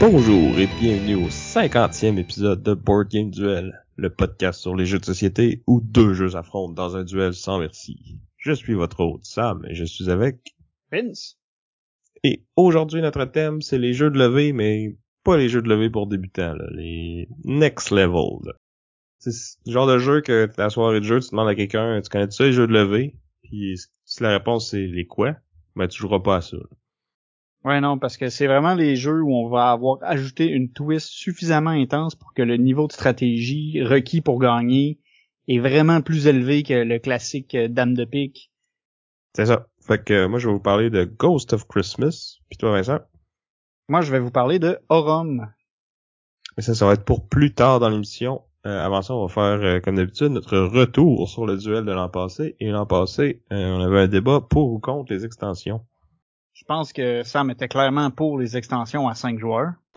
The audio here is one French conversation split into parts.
Bonjour et bienvenue au 50e épisode de Board Game Duel, le podcast sur les jeux de société où deux jeux affrontent dans un duel sans merci. Je suis votre hôte Sam et je suis avec Vince. Et aujourd'hui notre thème c'est les jeux de levée mais pas les jeux de levée pour débutants, là, les next level. C'est le genre de jeu que la soirée de jeu tu demandes à quelqu'un tu connais -tu ça les jeux de levée? Puis si la réponse c'est les quoi? Ben tu joueras pas à ça. Ouais, non, parce que c'est vraiment les jeux où on va avoir ajouté une twist suffisamment intense pour que le niveau de stratégie requis pour gagner est vraiment plus élevé que le classique euh, Dame de pique. C'est ça. Fait que euh, moi, je vais vous parler de Ghost of Christmas. Puis toi, Vincent? Moi, je vais vous parler de Aurum. Mais ça, ça va être pour plus tard dans l'émission. Euh, avant ça, on va faire, euh, comme d'habitude, notre retour sur le duel de l'an passé. Et l'an passé, on avait un débat pour ou contre les extensions. Je pense que Sam était clairement pour les extensions à 5 joueurs.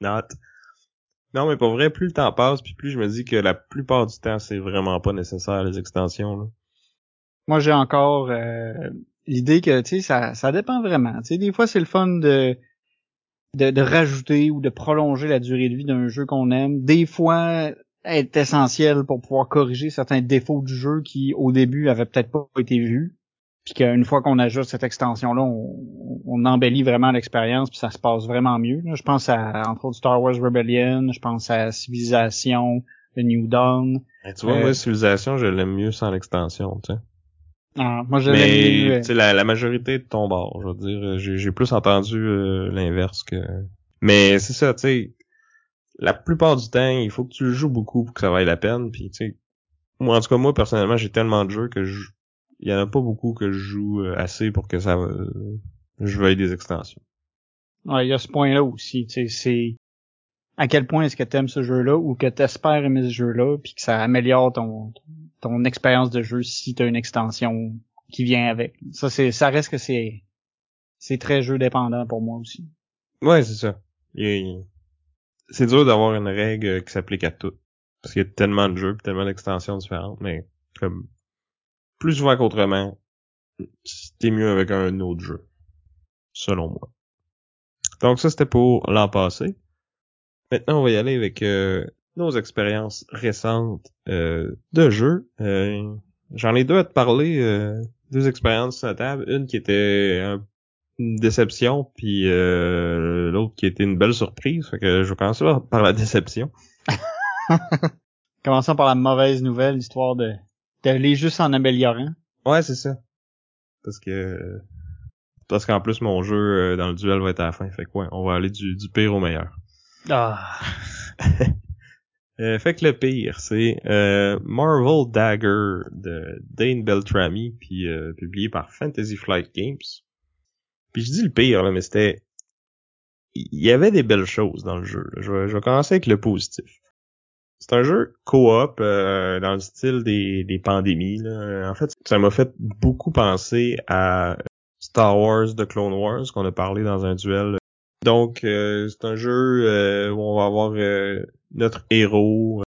Not. Non, mais pour vrai, plus le temps passe, puis plus je me dis que la plupart du temps, c'est vraiment pas nécessaire, les extensions. Là. Moi, j'ai encore euh, l'idée que, tu sais, ça, ça dépend vraiment. Tu sais, des fois, c'est le fun de, de, de rajouter ou de prolonger la durée de vie d'un jeu qu'on aime. Des fois, est essentiel pour pouvoir corriger certains défauts du jeu qui au début avaient peut-être pas été vus. Puis qu'une fois qu'on ajoute cette extension là on, on embellit vraiment l'expérience puis ça se passe vraiment mieux je pense à entre autres Star Wars Rebellion je pense à Civilization The New Dawn. Tu vois euh, moi Civilization je l'aime mieux sans l'extension tu sais. Ah, moi je mais tu sais la, la, majorité de ton bord je veux dire. J'ai plus entendu euh, l'inverse que mais c'est ça tu sais la plupart du temps, il faut que tu joues beaucoup pour que ça vaille la peine. Puis, tu sais, moi, en tout cas, moi, personnellement, j'ai tellement de jeux que je... il y en a pas beaucoup que je joue euh, assez pour que ça euh, je veuille des extensions. Ouais, il y a ce point-là aussi. Tu sais, c'est à quel point est-ce que tu aimes ce jeu-là ou que tu espères aimer ce jeu-là, puis que ça améliore ton ton expérience de jeu si tu as une extension qui vient avec. Ça, c'est ça reste que c'est c'est très jeu dépendant pour moi aussi. Ouais, c'est ça. Il, c'est dur d'avoir une règle qui s'applique à tout. Parce qu'il y a tellement de jeux, tellement d'extensions différentes, mais comme plus souvent qu'autrement, c'était mieux avec un autre jeu. Selon moi. Donc ça c'était pour l'an passé. Maintenant on va y aller avec euh, nos expériences récentes euh, de jeux. Euh, J'en ai deux à te parler, euh, deux expériences table. Une qui était un une déception, puis euh, l'autre qui était une belle surprise. Fait que je vais commencer par la déception. Commençons par la mauvaise nouvelle, histoire de d'aller juste en améliorant. Ouais, c'est ça. Parce que parce qu'en plus mon jeu euh, dans le duel va être à la fin. Fait que ouais, on va aller du, du pire au meilleur. Ah. euh, fait que le pire, c'est euh, Marvel Dagger de Dane Beltrami, puis publié par Fantasy Flight Games. Puis je dis le pire, là, mais c'était... Il y avait des belles choses dans le jeu. Je, vais, je, vais, commencer avec le positif. C'est un jeu coop euh, dans le style des, des pandémies. Là. En fait, ça m'a fait beaucoup penser à Star Wars The Clone Wars qu'on a parlé dans un duel. Donc, euh, c'est un jeu euh, où on va avoir euh, notre héros.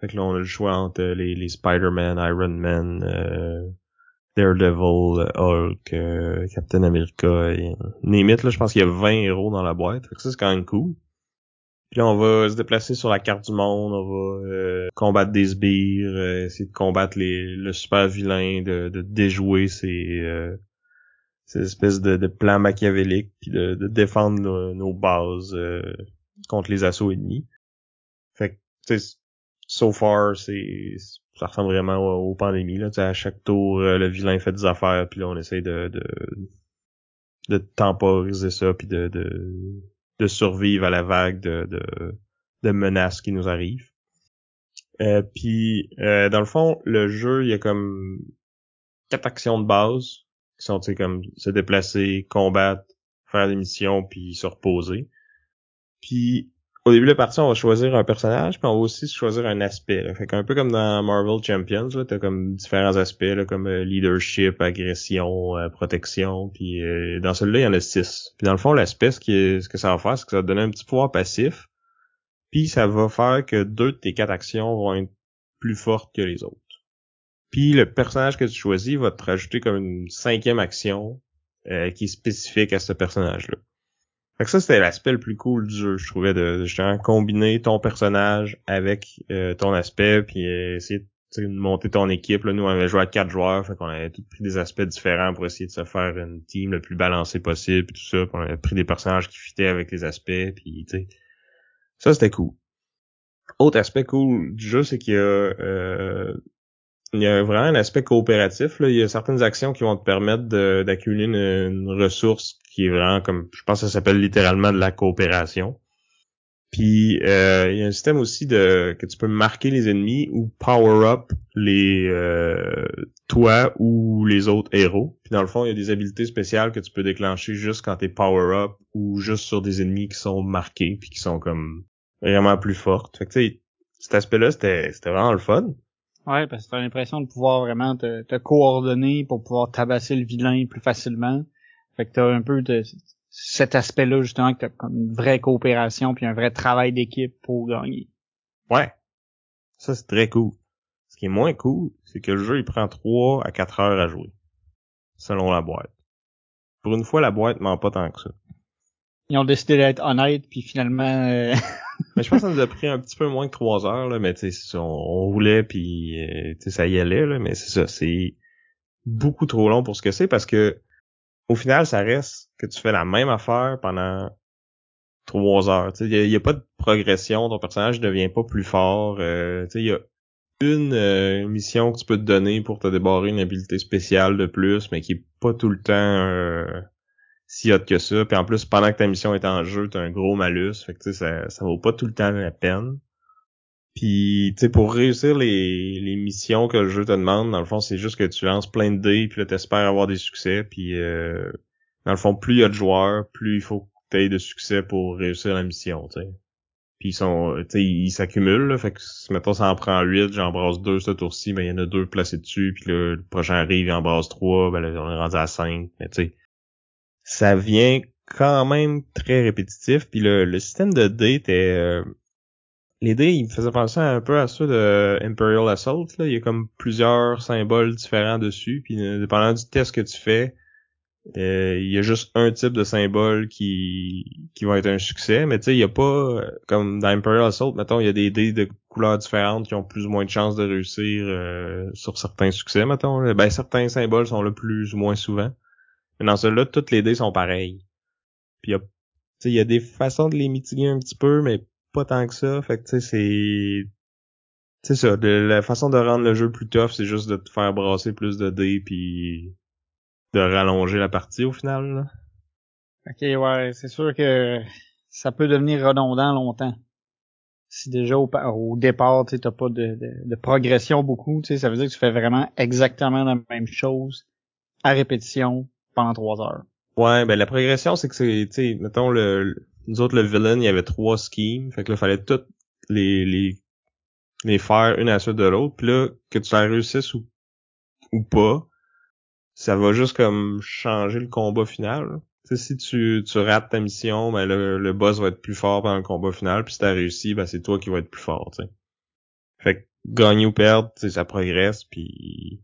Fait que là, on a le choix entre les, les Spider-Man, Iron Man, Daredevil, Hulk, euh, Captain America, et là, je pense qu'il y a 20 héros dans la boîte. Fait que ça, c'est quand même cool. Puis là, on va se déplacer sur la carte du monde, on va euh, combattre des sbires, euh, essayer de combattre les, le super vilain, de, de déjouer ces, ces espèces de, de plans machiavéliques, puis de, de défendre nos, nos bases contre les assauts ennemis. Fait que, so far, c'est ça ressemble vraiment aux, pandémies. Là. à chaque tour, euh, le vilain fait des affaires, puis là, on essaye de, de, de temporiser ça, puis de, de, de survivre à la vague de, de, de menaces qui nous arrivent. Euh, puis, euh, dans le fond, le jeu, il y a comme quatre actions de base qui sont, tu sais, comme se déplacer, combattre, faire des missions, puis se reposer. Puis, au début de la partie, on va choisir un personnage, puis on va aussi choisir un aspect. Là. Fait peu comme dans Marvel Champions, là, t'as comme différents aspects, comme euh, leadership, agression, euh, protection, puis euh, dans celui-là, il y en a six. Puis dans le fond, l'aspect, ce, ce que ça va faire, c'est que ça va donner un petit pouvoir passif, puis ça va faire que deux de tes quatre actions vont être plus fortes que les autres. Puis le personnage que tu choisis va te rajouter comme une cinquième action qui est spécifique à ce personnage-là. Fait que ça, c'était l'aspect le plus cool du jeu, je trouvais, de, justement combiner ton personnage avec euh, ton aspect, puis essayer de monter ton équipe. Là, nous, on avait joué à quatre joueurs, fait qu'on avait tous pris des aspects différents pour essayer de se faire une team le plus balancée possible, puis tout ça. Puis on avait pris des personnages qui fitaient avec les aspects, puis tu sais, ça c'était cool. Autre aspect cool du jeu, c'est qu'il y a euh, il y a vraiment un aspect coopératif. Là. Il y a certaines actions qui vont te permettre d'accumuler une, ressource qui est vraiment comme, je pense que ça s'appelle littéralement de la coopération. Puis euh, il y a un système aussi de que tu peux marquer les ennemis ou power up les euh, toi ou les autres héros. Puis dans le fond, il y a des habiletés spéciales que tu peux déclencher juste quand t'es power up ou juste sur des ennemis qui sont marqués puis qui sont comme vraiment plus fortes. Fait que tu sais, cet aspect-là, c'était c'était vraiment le fun. Ouais, parce que t'as l'impression de pouvoir vraiment te, te, coordonner pour pouvoir tabasser le vilain plus facilement. Fait que t'as un peu de cet aspect-là, justement, que t'as comme une vraie coopération puis un vrai travail d'équipe pour gagner. Ouais. Ça, c'est très cool. Ce qui est moins cool, c'est que le jeu, il prend 3 à 4 heures à jouer. Selon la boîte. Pour une fois, la boîte ment pas tant que ça. Ils ont décidé d'être honnêtes, puis finalement... Euh, mais je pense que ça nous a pris un petit peu moins que trois heures, là, mais tu sais, on, roulait puis euh, ça y allait, là, mais c'est ça, c'est beaucoup trop long pour ce que c'est parce que au final, ça reste que tu fais la même affaire pendant trois heures. Il y, a, pas de progression, ton personnage ne devient pas plus fort. Euh, il y a une euh, mission que tu peux te donner pour te débarrer une habilité spéciale de plus, mais qui est pas tout le temps euh, si hot que ça. Puis en plus, pendant que ta mission est en jeu, t'as un gros malus. Fait que ça, ça vaut pas tout le temps la peine. Puis, tu sais, pour réussir les, les missions que le jeu te demande, dans le fond, c'est juste que tu lances plein de dés, puis là, t'espères avoir des succès, puis euh, dans le fond, plus il y a de joueurs, plus il faut que t'aies de succès pour réussir la mission, tu. Puis ils sont, tu sais, ils s'accumulent, fait que mettons, ça en prend 8, j'embrasse deux ce tour-ci, ben il y en a deux placés dessus, puis le prochain arrive, il embrasse trois, ben là, on est rendu à 5, mais tu sais, ça vient quand même très répétitif. Puis le, le système de dés était... Euh, les dés, ils me faisaient penser un peu à ceux de Imperial Assault. Là. Il y a comme plusieurs symboles différents dessus. Puis euh, dépendant du test que tu fais, euh, il y a juste un type de symbole qui, qui va être un succès. Mais tu sais, il y a pas... Comme dans Imperial Assault, mettons, il y a des dés de couleurs différentes qui ont plus ou moins de chances de réussir sur certains succès, mettons. Ben, certains symboles sont là plus ou moins souvent. Mais dans celui-là, toutes les dés sont pareilles. Puis il y a des façons de les mitiguer un petit peu, mais pas tant que ça. Fait que tu sais, c'est. C'est ça, la façon de rendre le jeu plus tough, c'est juste de te faire brasser plus de dés puis de rallonger la partie au final. Là. Ok, ouais, c'est sûr que ça peut devenir redondant longtemps. Si déjà au, départ, tu t'as pas de, de, de, progression beaucoup, ça veut dire que tu fais vraiment exactement la même chose à répétition pendant trois heures. Ouais, ben la progression, c'est que c'est, tu sais, mettons le, nous autres le villain, il y avait trois schemes, fait que là, fallait toutes les les les faire une à suite de l'autre, puis là que tu la réussisses ou ou pas, ça va juste comme changer le combat final. Tu sais, si tu, tu rates ta mission, ben le, le boss va être plus fort pendant le combat final, puis si t'as réussi, ben c'est toi qui vas être plus fort, tu sais. Fait que gagner ou perdre, ça progresse, puis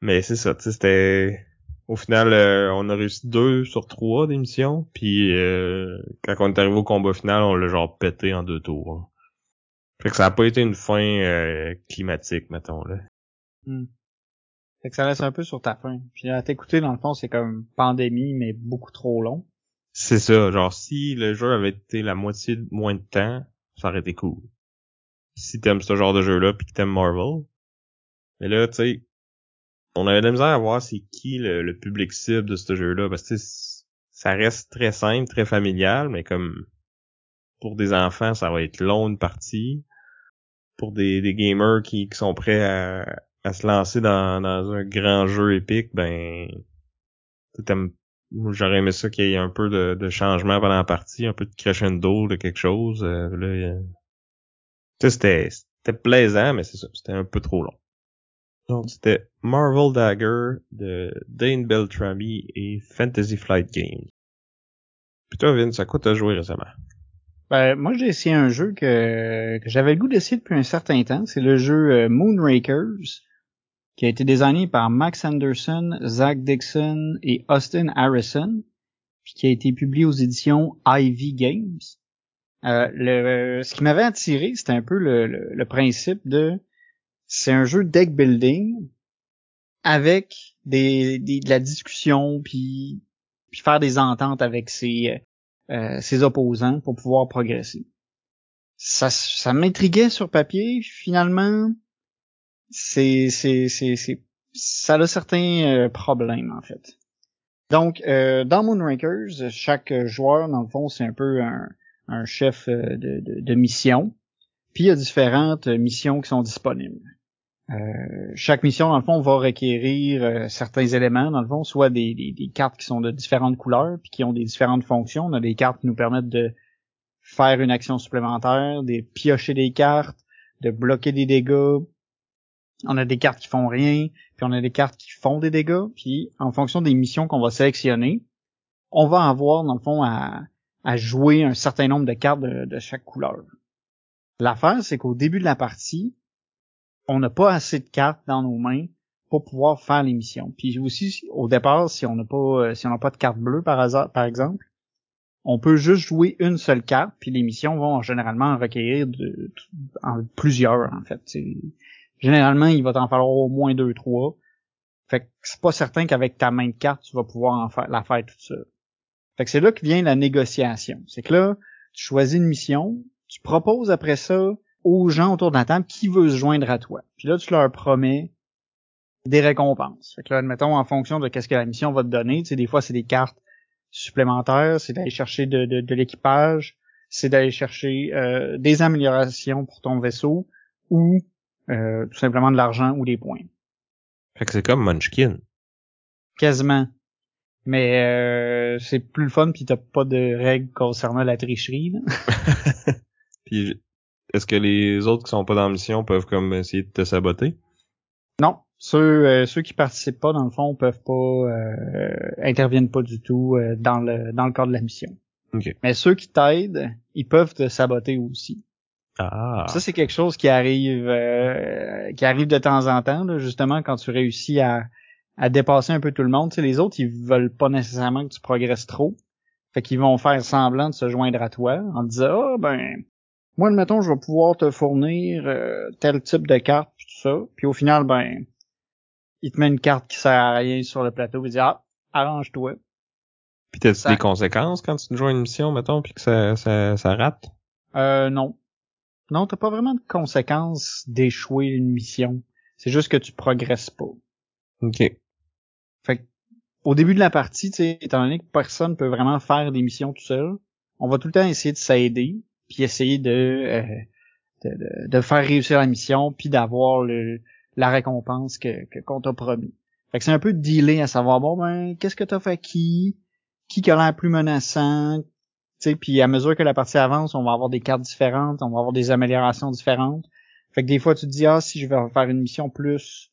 mais c'est ça, tu sais, c'était au final, euh, on a réussi deux sur trois d'émissions, puis euh, quand on est arrivé au combat final, on l'a genre pété en deux tours. Fait que ça a pas été une fin euh, climatique, mettons là. Hmm. Fait que ça laisse un peu sur ta fin. Puis à t'écouter, dans le fond, c'est comme pandémie, mais beaucoup trop long. C'est ça, genre si le jeu avait été la moitié de moins de temps, ça aurait été cool. Si t'aimes ce genre de jeu-là, puis que t'aimes Marvel. Mais là, tu sais, on avait de la misère à voir c'est qui le, public cible de ce jeu-là, parce que ça reste très simple, très familial, mais comme pour des enfants, ça va être long une partie. Pour des, gamers qui, sont prêts à, se lancer dans, un grand jeu épique, ben J'aurais aimé ça qu'il y ait un peu de, de, changement pendant la partie, un peu de crescendo de quelque chose. Euh, là, c'était plaisant, mais c'est ça, c'était un peu trop long. Donc c'était Marvel Dagger de Dane Beltrami et Fantasy Flight Games. Puis toi, Vince, à quoi t'as joué récemment? Ben, moi, j'ai essayé un jeu que, que j'avais le goût d'essayer depuis un certain temps. C'est le jeu euh, Moonrakers, qui a été designé par Max Anderson, Zach Dixon et Austin Harrison, puis qui a été publié aux éditions Ivy Games. Euh, le, ce qui m'avait attiré, c'était un peu le, le, principe de... C'est un jeu deck building avec des, des de la discussion, puis, faire des ententes avec ses, euh, ses opposants pour pouvoir progresser. Ça, ça m'intriguait sur papier. Finalement, c'est, c'est, c'est, c'est, ça a certains euh, problèmes en fait. Donc, euh, dans Moonrakers, chaque joueur, dans le fond, c'est un peu un, un chef de, de, de, mission. Puis il y a différentes missions qui sont disponibles. Euh, chaque mission, dans le fond, va requérir euh, certains éléments, dans le fond, soit des, des, cartes qui sont de différentes couleurs, puis qui ont des différentes fonctions. On a des cartes qui nous permettent de faire une action supplémentaire, de piocher des cartes, de bloquer des dégâts. On a des cartes qui font rien, puis on a des cartes qui font des dégâts, puis en fonction des missions qu'on va sélectionner, on va avoir, dans le fond, à, à jouer un certain nombre de cartes de, de chaque couleur. L'affaire, c'est qu'au début de la partie, on n'a pas assez de cartes dans nos mains pour pouvoir faire les missions. Puis aussi, au départ, si on n'a pas, euh, si on n'a pas de carte bleue par hasard, par exemple, on peut juste jouer une seule carte, puis les missions vont généralement en requérir de, plusieurs, en fait. généralement, il va t'en falloir au moins deux, trois. Fait que c'est pas certain qu'avec ta main de carte, tu vas pouvoir faire, la faire toute seule. Fait que c'est là que vient la négociation. C'est que là, tu choisis une mission, tu proposes après ça aux gens autour de la table qui veut se joindre à toi. Puis là, tu leur promets des récompenses. Fait que là, admettons, en fonction de qu'est-ce que la mission va te donner, tu sais, des fois, c'est des cartes supplémentaires, c'est d'aller chercher de, de, l'équipage, c'est d'aller chercher euh, des améliorations pour ton vaisseau ou euh, tout simplement de l'argent ou des points. Fait que c'est comme Munchkin. Quasiment. Mais euh, c'est plus le fun puis t'as pas de règles concernant la tricherie. puis est-ce que les autres qui sont pas dans la mission peuvent comme essayer de te saboter? Non. Ceux, euh, ceux qui participent pas, dans le fond, peuvent pas euh, interviennent pas du tout euh, dans le dans le cadre de la mission. Mais ceux qui t'aident, ils peuvent te saboter aussi. Ah. Ça, c'est quelque chose qui arrive euh, qui arrive de temps en temps, là, justement, quand tu réussis à, à dépasser un peu tout le monde. Tu sais, les autres, ils veulent pas nécessairement que tu progresses trop. Fait qu'ils vont faire semblant de se joindre à toi en disant Ah ben moi, admettons, je vais pouvoir te fournir euh, tel type de carte, puis tout ça. Puis au final, ben, il te met une carte qui sert à rien sur le plateau, il dit ah, arrange-toi. Puis t'as des conséquences quand tu joues une mission, mettons, puis que ça, ça, ça rate? Euh, non. Non, t'as pas vraiment de conséquences d'échouer une mission. C'est juste que tu progresses pas. OK. Fait au début de la partie, tu sais, étant donné que personne peut vraiment faire des missions tout seul, on va tout le temps essayer de s'aider puis essayer euh, de, de, de, faire réussir la mission, puis d'avoir le la récompense que qu'on t'a promis. Fait que c'est un peu de dealer à savoir bon ben qu'est-ce que t'as fait qui, qui a l'air plus menaçant, tu sais, puis à mesure que la partie avance, on va avoir des cartes différentes, on va avoir des améliorations différentes. Fait que des fois tu te dis ah si je vais faire une mission plus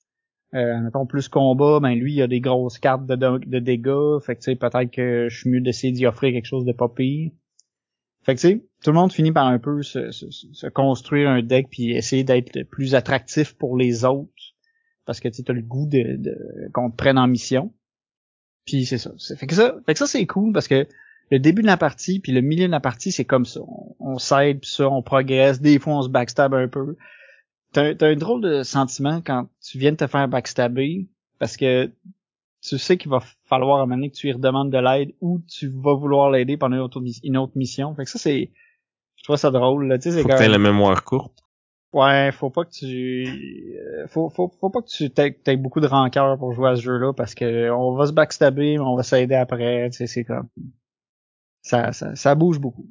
euh, mettons plus combat, ben lui il a des grosses cartes de, de, dégâts, fait que tu sais peut-être que je suis mieux d'essayer d'y offrir quelque chose de pas pire. Fait que tu sais, tout le monde finit par un peu se, se, construire un deck puis essayer d'être plus attractif pour les autres parce que tu as le goût de, de qu'on te prenne en mission. Puis c'est ça. Fait que ça, fait que ça c'est cool parce que le début de la partie puis le milieu de la partie c'est comme ça. On, s'aide puis ça, on progresse. Des fois on se backstab un peu. T'as, t'as un drôle de sentiment quand tu viens de te faire backstabber parce que tu sais qu'il va falloir à que tu lui redemandes de l'aide ou tu vas vouloir l'aider pendant une autre, mission. Fait que ça, c'est, trouve ça drôle, là. Tu sais, faut que la mémoire courte. Ouais, faut pas que tu, euh, faut, faut, faut pas que tu aies beaucoup de rancœur pour jouer à ce jeu-là parce que on va se backstabber, mais on va s'aider après, tu sais, c'est comme, ça, ça, ça bouge beaucoup.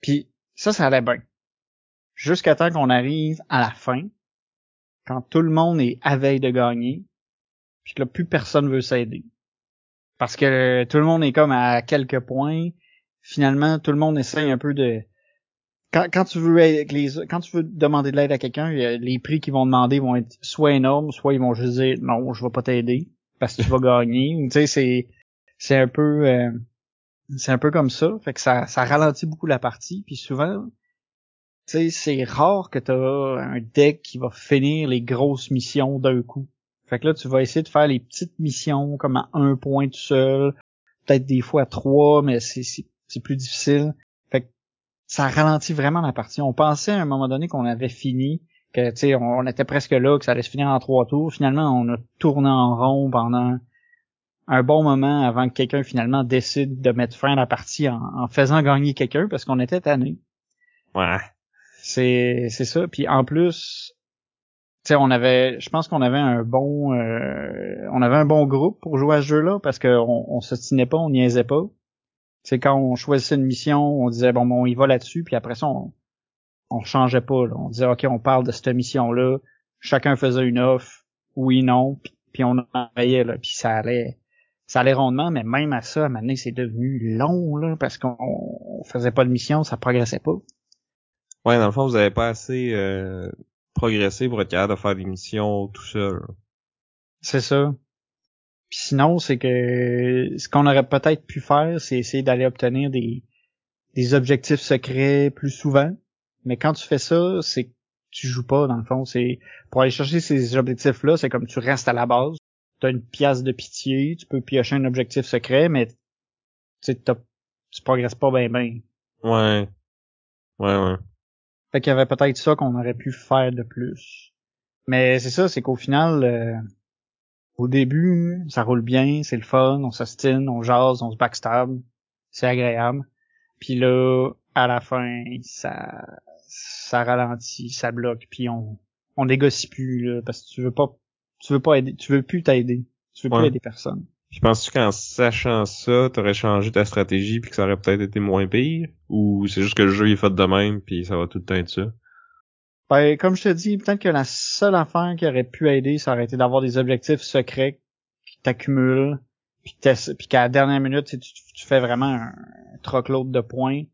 Puis, ça, ça allait bien. Jusqu'à temps qu'on arrive à la fin, quand tout le monde est à veille de gagner, puis que là, plus personne veut s'aider. Parce que tout le monde est comme à quelques points. Finalement, tout le monde essaye un peu de quand, quand tu veux les, quand tu veux demander de l'aide à quelqu'un, les prix qu'ils vont demander vont être soit énormes, soit ils vont juste dire non, je vais pas t'aider parce que tu vas gagner. Tu sais, c'est c'est un peu euh, c'est un peu comme ça, fait que ça ça ralentit beaucoup la partie, puis souvent tu sais, c'est rare que tu as un deck qui va finir les grosses missions d'un coup. Fait que là, tu vas essayer de faire les petites missions comme à un point tout seul, peut-être des fois à trois, mais c'est c'est plus difficile ça ralentit vraiment la partie. On pensait à un moment donné qu'on avait fini, que tu sais, on, était presque là, que ça allait se finir en trois tours. Finalement, on a tourné en rond pendant un bon moment avant que quelqu'un finalement décide de mettre fin à la partie en, faisant gagner quelqu'un parce qu'on était tanné. Ouais. C'est c'est ça. Puis en plus, tu sais, on avait, je pense qu'on avait un bon, euh, on avait un bon groupe pour jouer à ce jeu-là parce qu'on on, se tinait pas, on niaisait pas c'est quand on choisissait une mission, on disait bon, bon on y va là-dessus, puis après ça on, on changeait pas. Là. On disait ok, on parle de cette mission-là. Chacun faisait une offre, oui, non, puis, on envoyait là, puis ça allait, ça allait rondement. Mais même à ça, à un c'est devenu long là, parce qu'on faisait pas de mission, ça progressait pas. Ouais, dans le fond, vous avez pas assez euh, progressé pour être capable de faire des missions tout seul. C'est ça sinon, c'est que ce qu'on aurait peut-être pu faire, c'est essayer d'aller obtenir des, des objectifs secrets plus souvent. Mais quand tu fais ça, c'est que tu joues pas, dans le fond. C'est Pour aller chercher ces objectifs-là, c'est comme tu restes à la base. Tu as une pièce de pitié, tu peux piocher un objectif secret, mais tu tu progresses pas bien bien. Ouais. Ouais, ouais. Fait qu'il y avait peut-être ça qu'on aurait pu faire de plus. Mais c'est ça, c'est qu'au final, euh, au début, ça roule bien, c'est le fun, on s'ostine, on jase, on se backstab, c'est agréable. Puis là, à la fin, ça ça ralentit, ça bloque, puis on on négocie plus là, parce que tu veux pas tu veux pas aider, tu veux plus t'aider, tu veux plus aider personne. Je penses-tu qu'en sachant ça, t'aurais changé ta stratégie puis que ça aurait peut-être été moins pire? Ou c'est juste que le jeu est fait de même puis ça va tout le temps être ça? Ben, comme je te dis, peut-être que la seule affaire qui aurait pu aider, ça aurait été d'avoir des objectifs secrets qui t'accumulent, puis, qu'à la dernière minute, tu, tu, fais vraiment un, troc-load de points.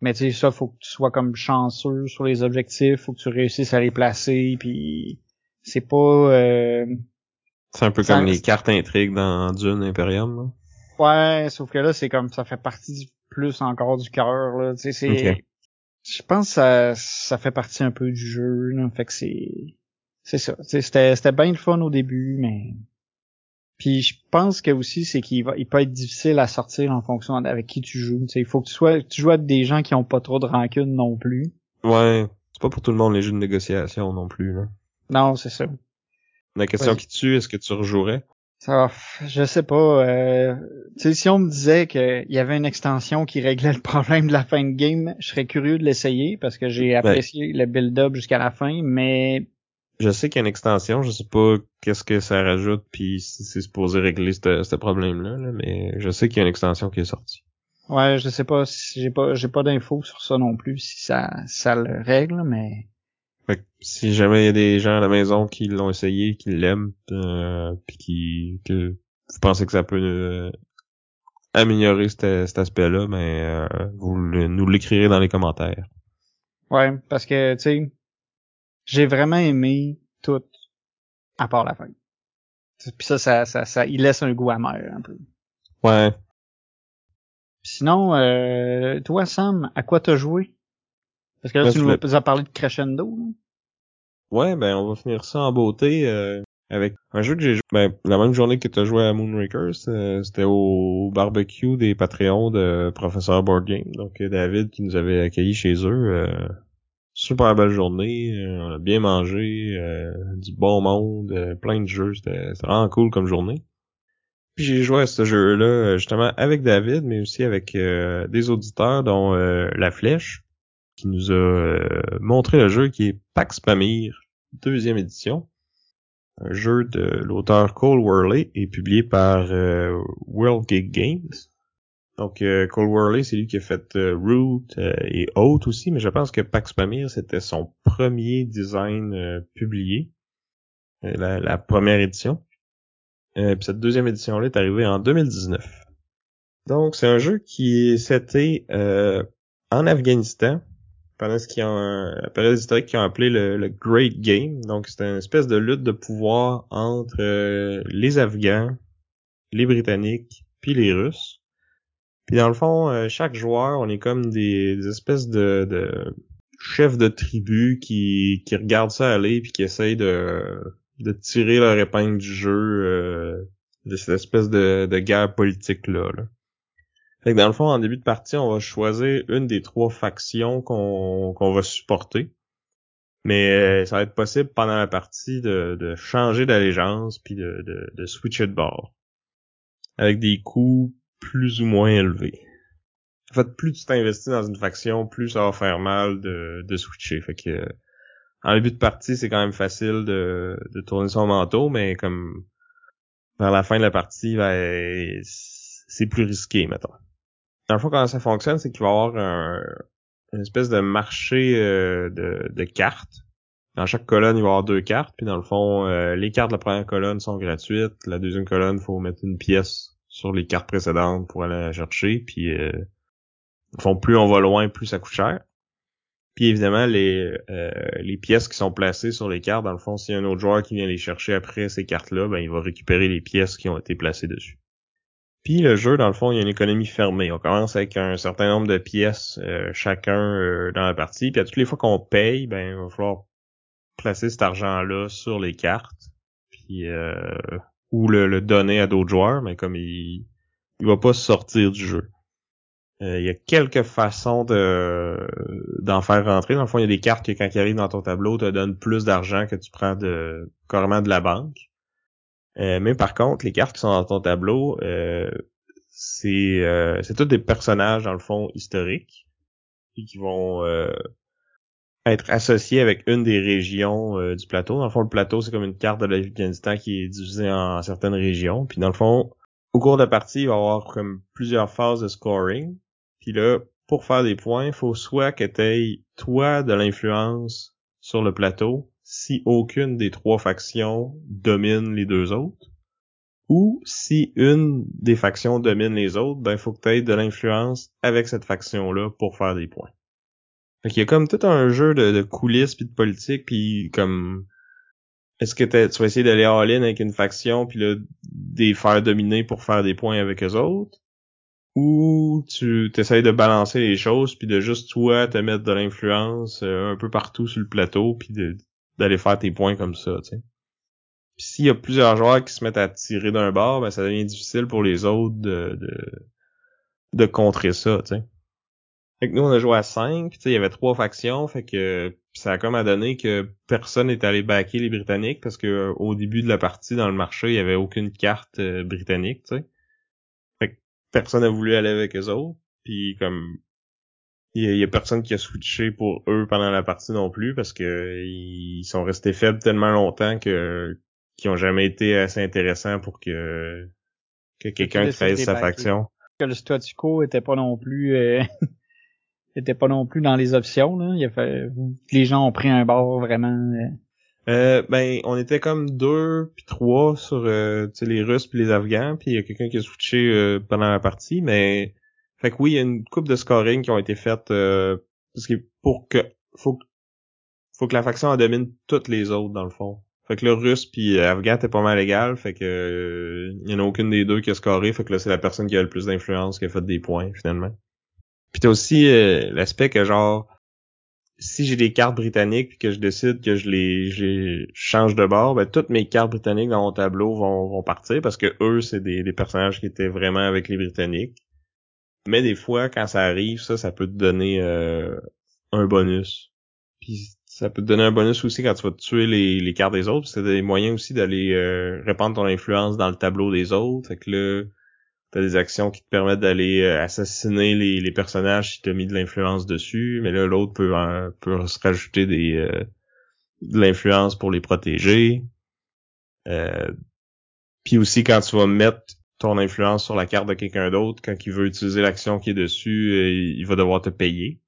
Mais tu sais, ça, faut que tu sois comme chanceux sur les objectifs, faut que tu réussisses à les placer, puis c'est pas... Euh, c'est un peu comme les cartes intrigues dans Dune Imperium. Ouais, sauf que là, c'est comme ça fait partie plus encore du cœur. Là. Tu sais, c'est je pense que ça, ça fait partie un peu du jeu. Là. Fait que c'est. C'est ça. C'était, c'était bien le fun au début, mais. Puis je pense que aussi c'est qu'il va il peut être difficile à sortir en fonction avec qui tu joues. il faut que tu sois tu joues avec des gens qui ont pas trop de rancune non plus. Ouais, c'est pas pour tout le monde les jeux de négociation non plus là. Non, c'est ça. La question qui tue, est-ce que tu rejouerais? Ça, je sais pas. Euh, si on me disait qu'il y avait une extension qui réglait le problème de la fin de game, je serais curieux de l'essayer parce que j'ai ben, apprécié le build-up jusqu'à la fin, mais je sais qu'il y a une extension, je sais pas qu'est-ce que ça rajoute puis si c'est supposé régler ce problème-là, mais je sais qu'il y a une extension qui est sortie. Ouais, je sais pas si j'ai pas j'ai pas d'infos sur ça non plus si ça ça le règle, mais si jamais il y a des gens à la maison qui l'ont essayé, qui l'aiment, euh, puis qui que vous pensez que ça peut euh, améliorer cet, aspect-là, mais euh, vous nous l'écrirez dans les commentaires. Ouais, parce que tu sais, j'ai vraiment aimé tout à part la fin. Puis ça, ça, ça, ça, il laisse un goût amer un peu. Ouais. Sinon, euh, toi, Sam, à quoi t'as joué? Parce que là, tu nous as parlé de Crescendo. Ouais, ben on va finir ça en beauté euh, avec un jeu que j'ai joué ben, la même journée que tu as joué à Moonrakers. C'était au barbecue des Patreons de Professeur Board Game. Donc David qui nous avait accueillis chez eux. Euh, super belle journée, euh, on a bien mangé, du bon monde, plein de jeux. C'était vraiment cool comme journée. Puis j'ai joué à ce jeu-là justement avec David, mais aussi avec des auditeurs dont La Flèche qui nous a euh, montré le jeu qui est Pax Pamir, deuxième édition. Un jeu de l'auteur Cole Worley et publié par euh, World Gig Games. Donc euh, Cole Worley, c'est lui qui a fait Root et Oath aussi, mais je pense que Pax Pamir, c'était son premier design publié. La, la, première édition. Euh, puis cette deuxième édition-là est arrivée en 2019. Donc, c'est un jeu qui s'était euh, en Afghanistan, pendant ce qui la période historique qui ont appelé le, Great Game. Donc, c'était une espèce de lutte de pouvoir entre euh, les Afghans, les Britanniques, puis les Russes. Puis dans le fond, euh, chaque joueur, on est comme des, espèces de, de, chefs de tribu qui, qui regardent ça aller puis qui essayent de, de tirer leur épingle du jeu euh, de cette espèce de, de guerre politique là. là. Fait que dans le fond, en début de partie, on va choisir une des trois factions qu'on va supporter. Mais euh, ça va être possible pendant la partie de, de changer d'allégeance puis de, de, de, switcher de bord. Avec des coûts plus ou moins élevés. En fait, plus tu t'investis dans une faction, plus ça va faire mal de, de switcher. Fait que en début de partie, c'est quand même facile de, de tourner son manteau, mais comme vers la fin de la partie, ben, c'est plus risqué, mettons. Dans le fond, comment ça fonctionne, c'est qu'il va y avoir un, une espèce de marché euh, de, de, cartes. Dans chaque colonne, il va y avoir deux cartes, puis dans le fond, euh, les cartes de la première colonne sont gratuites. La deuxième colonne, il faut mettre une pièce sur les cartes précédentes pour aller la chercher, puis euh, fond, plus on va loin, plus ça coûte cher. Puis évidemment, les, euh, les pièces qui sont placées sur les cartes, dans le fond, s'il y a un autre joueur qui vient les chercher après ces cartes-là, ben il va récupérer les pièces qui ont été placées dessus. Puis le jeu, dans le fond, il y a une économie fermée. On commence avec un certain nombre de pièces euh, chacun euh, dans la partie. Puis à toutes les fois qu'on paye, ben il va falloir placer cet argent-là sur les cartes. Puis euh, ou le, donner à d'autres joueurs, mais comme il il va pas sortir du jeu. Il y a quelques façons de d'en faire rentrer. Dans le fond, il y a des cartes qui, quand ils arrivent dans ton tableau, te donnent plus d'argent que tu prends de carrément de la banque. Euh, mais par contre, les cartes qui sont dans ton tableau, euh, c'est euh, c'est tous des personnages dans le fond historiques et qui vont être associés avec une des régions du plateau. Dans le fond, le plateau c'est comme une carte de l'Afghanistan qui est divisée en, certaines régions. Puis dans le fond, au cours de la partie, il va y avoir comme plusieurs phases de scoring. Puis là, pour faire des points, il faut soit que tu toi de l'influence sur le plateau, si aucune des trois factions domine les deux autres. Ou si une des factions domine les autres, ben faut que tu aies de l'influence avec cette faction-là pour faire des points. Fait qu'il y a comme tout un jeu de, coulisses puis de politique puis comme est-ce que tu vas essayer d'aller all-in avec une faction puis là des faire dominer pour faire des points avec eux autres ou tu t'essayes de balancer les choses puis de juste toi te mettre de l'influence euh, un peu partout sur le plateau puis de d'aller faire tes points comme ça, tu s'il y a plusieurs joueurs qui se mettent à tirer d'un bord, ben ça devient difficile pour les autres de, de, de contrer ça, tu. Fait que nous, on a joué à 5, tu sais, il y avait trois factions, fait que ça a comme à donner que personne n'est allé backer les Britanniques parce que au début de la partie, dans le marché, il y avait aucune carte euh, britannique, tu. Fait que personne n'a voulu aller avec eux autres. Puis comme il y, a personne qui a switché pour eux pendant la partie non plus parce que ils sont restés faibles tellement longtemps que qu'ils ont jamais été assez intéressants pour que que quelqu'un crée sa faction. Que le statu quo était pas non plus euh, était pas non plus dans les options là. Il a fait, les gens ont pris un bord vraiment. Euh... Euh, ben on était comme deux puis trois sur euh, les Russes puis les Afghans puis il y a quelqu'un qui a switché euh, pendant la partie mais fait que oui, il y a une coupe de scoring qui ont été faites euh, parce que pour que faut faut que la faction en domine toutes les autres dans le fond. Fait que le russe puis afghan t'es pas mal égal, fait que euh, il y en a aucune des deux qui a scoré, fait que là c'est la personne qui a le plus d'influence qui a fait des points finalement. Puis t'as aussi euh, l'aspect que genre si j'ai des cartes britanniques puis que je décide que je les je change de bord, ben toutes mes cartes britanniques dans mon tableau vont, vont partir parce que eux c'est des, des personnages qui étaient vraiment avec les britanniques. Mais des fois, quand ça arrive, ça, ça peut te donner euh, un bonus. Puis ça peut te donner un bonus aussi quand tu vas tuer les, les cartes des autres. C'est des moyens aussi d'aller euh, répandre ton influence dans le tableau des autres. Fait que là, t'as des actions qui te permettent d'aller euh, assassiner les, les personnages si t'as mis de l'influence dessus. Mais là, l'autre peut, peut se rajouter des de l'influence pour les protéger. puis aussi quand tu vas mettre ton influence sur la carte de quelqu'un d'autre, quand il veut utiliser l'action qui est dessus, euh, il va devoir te payer.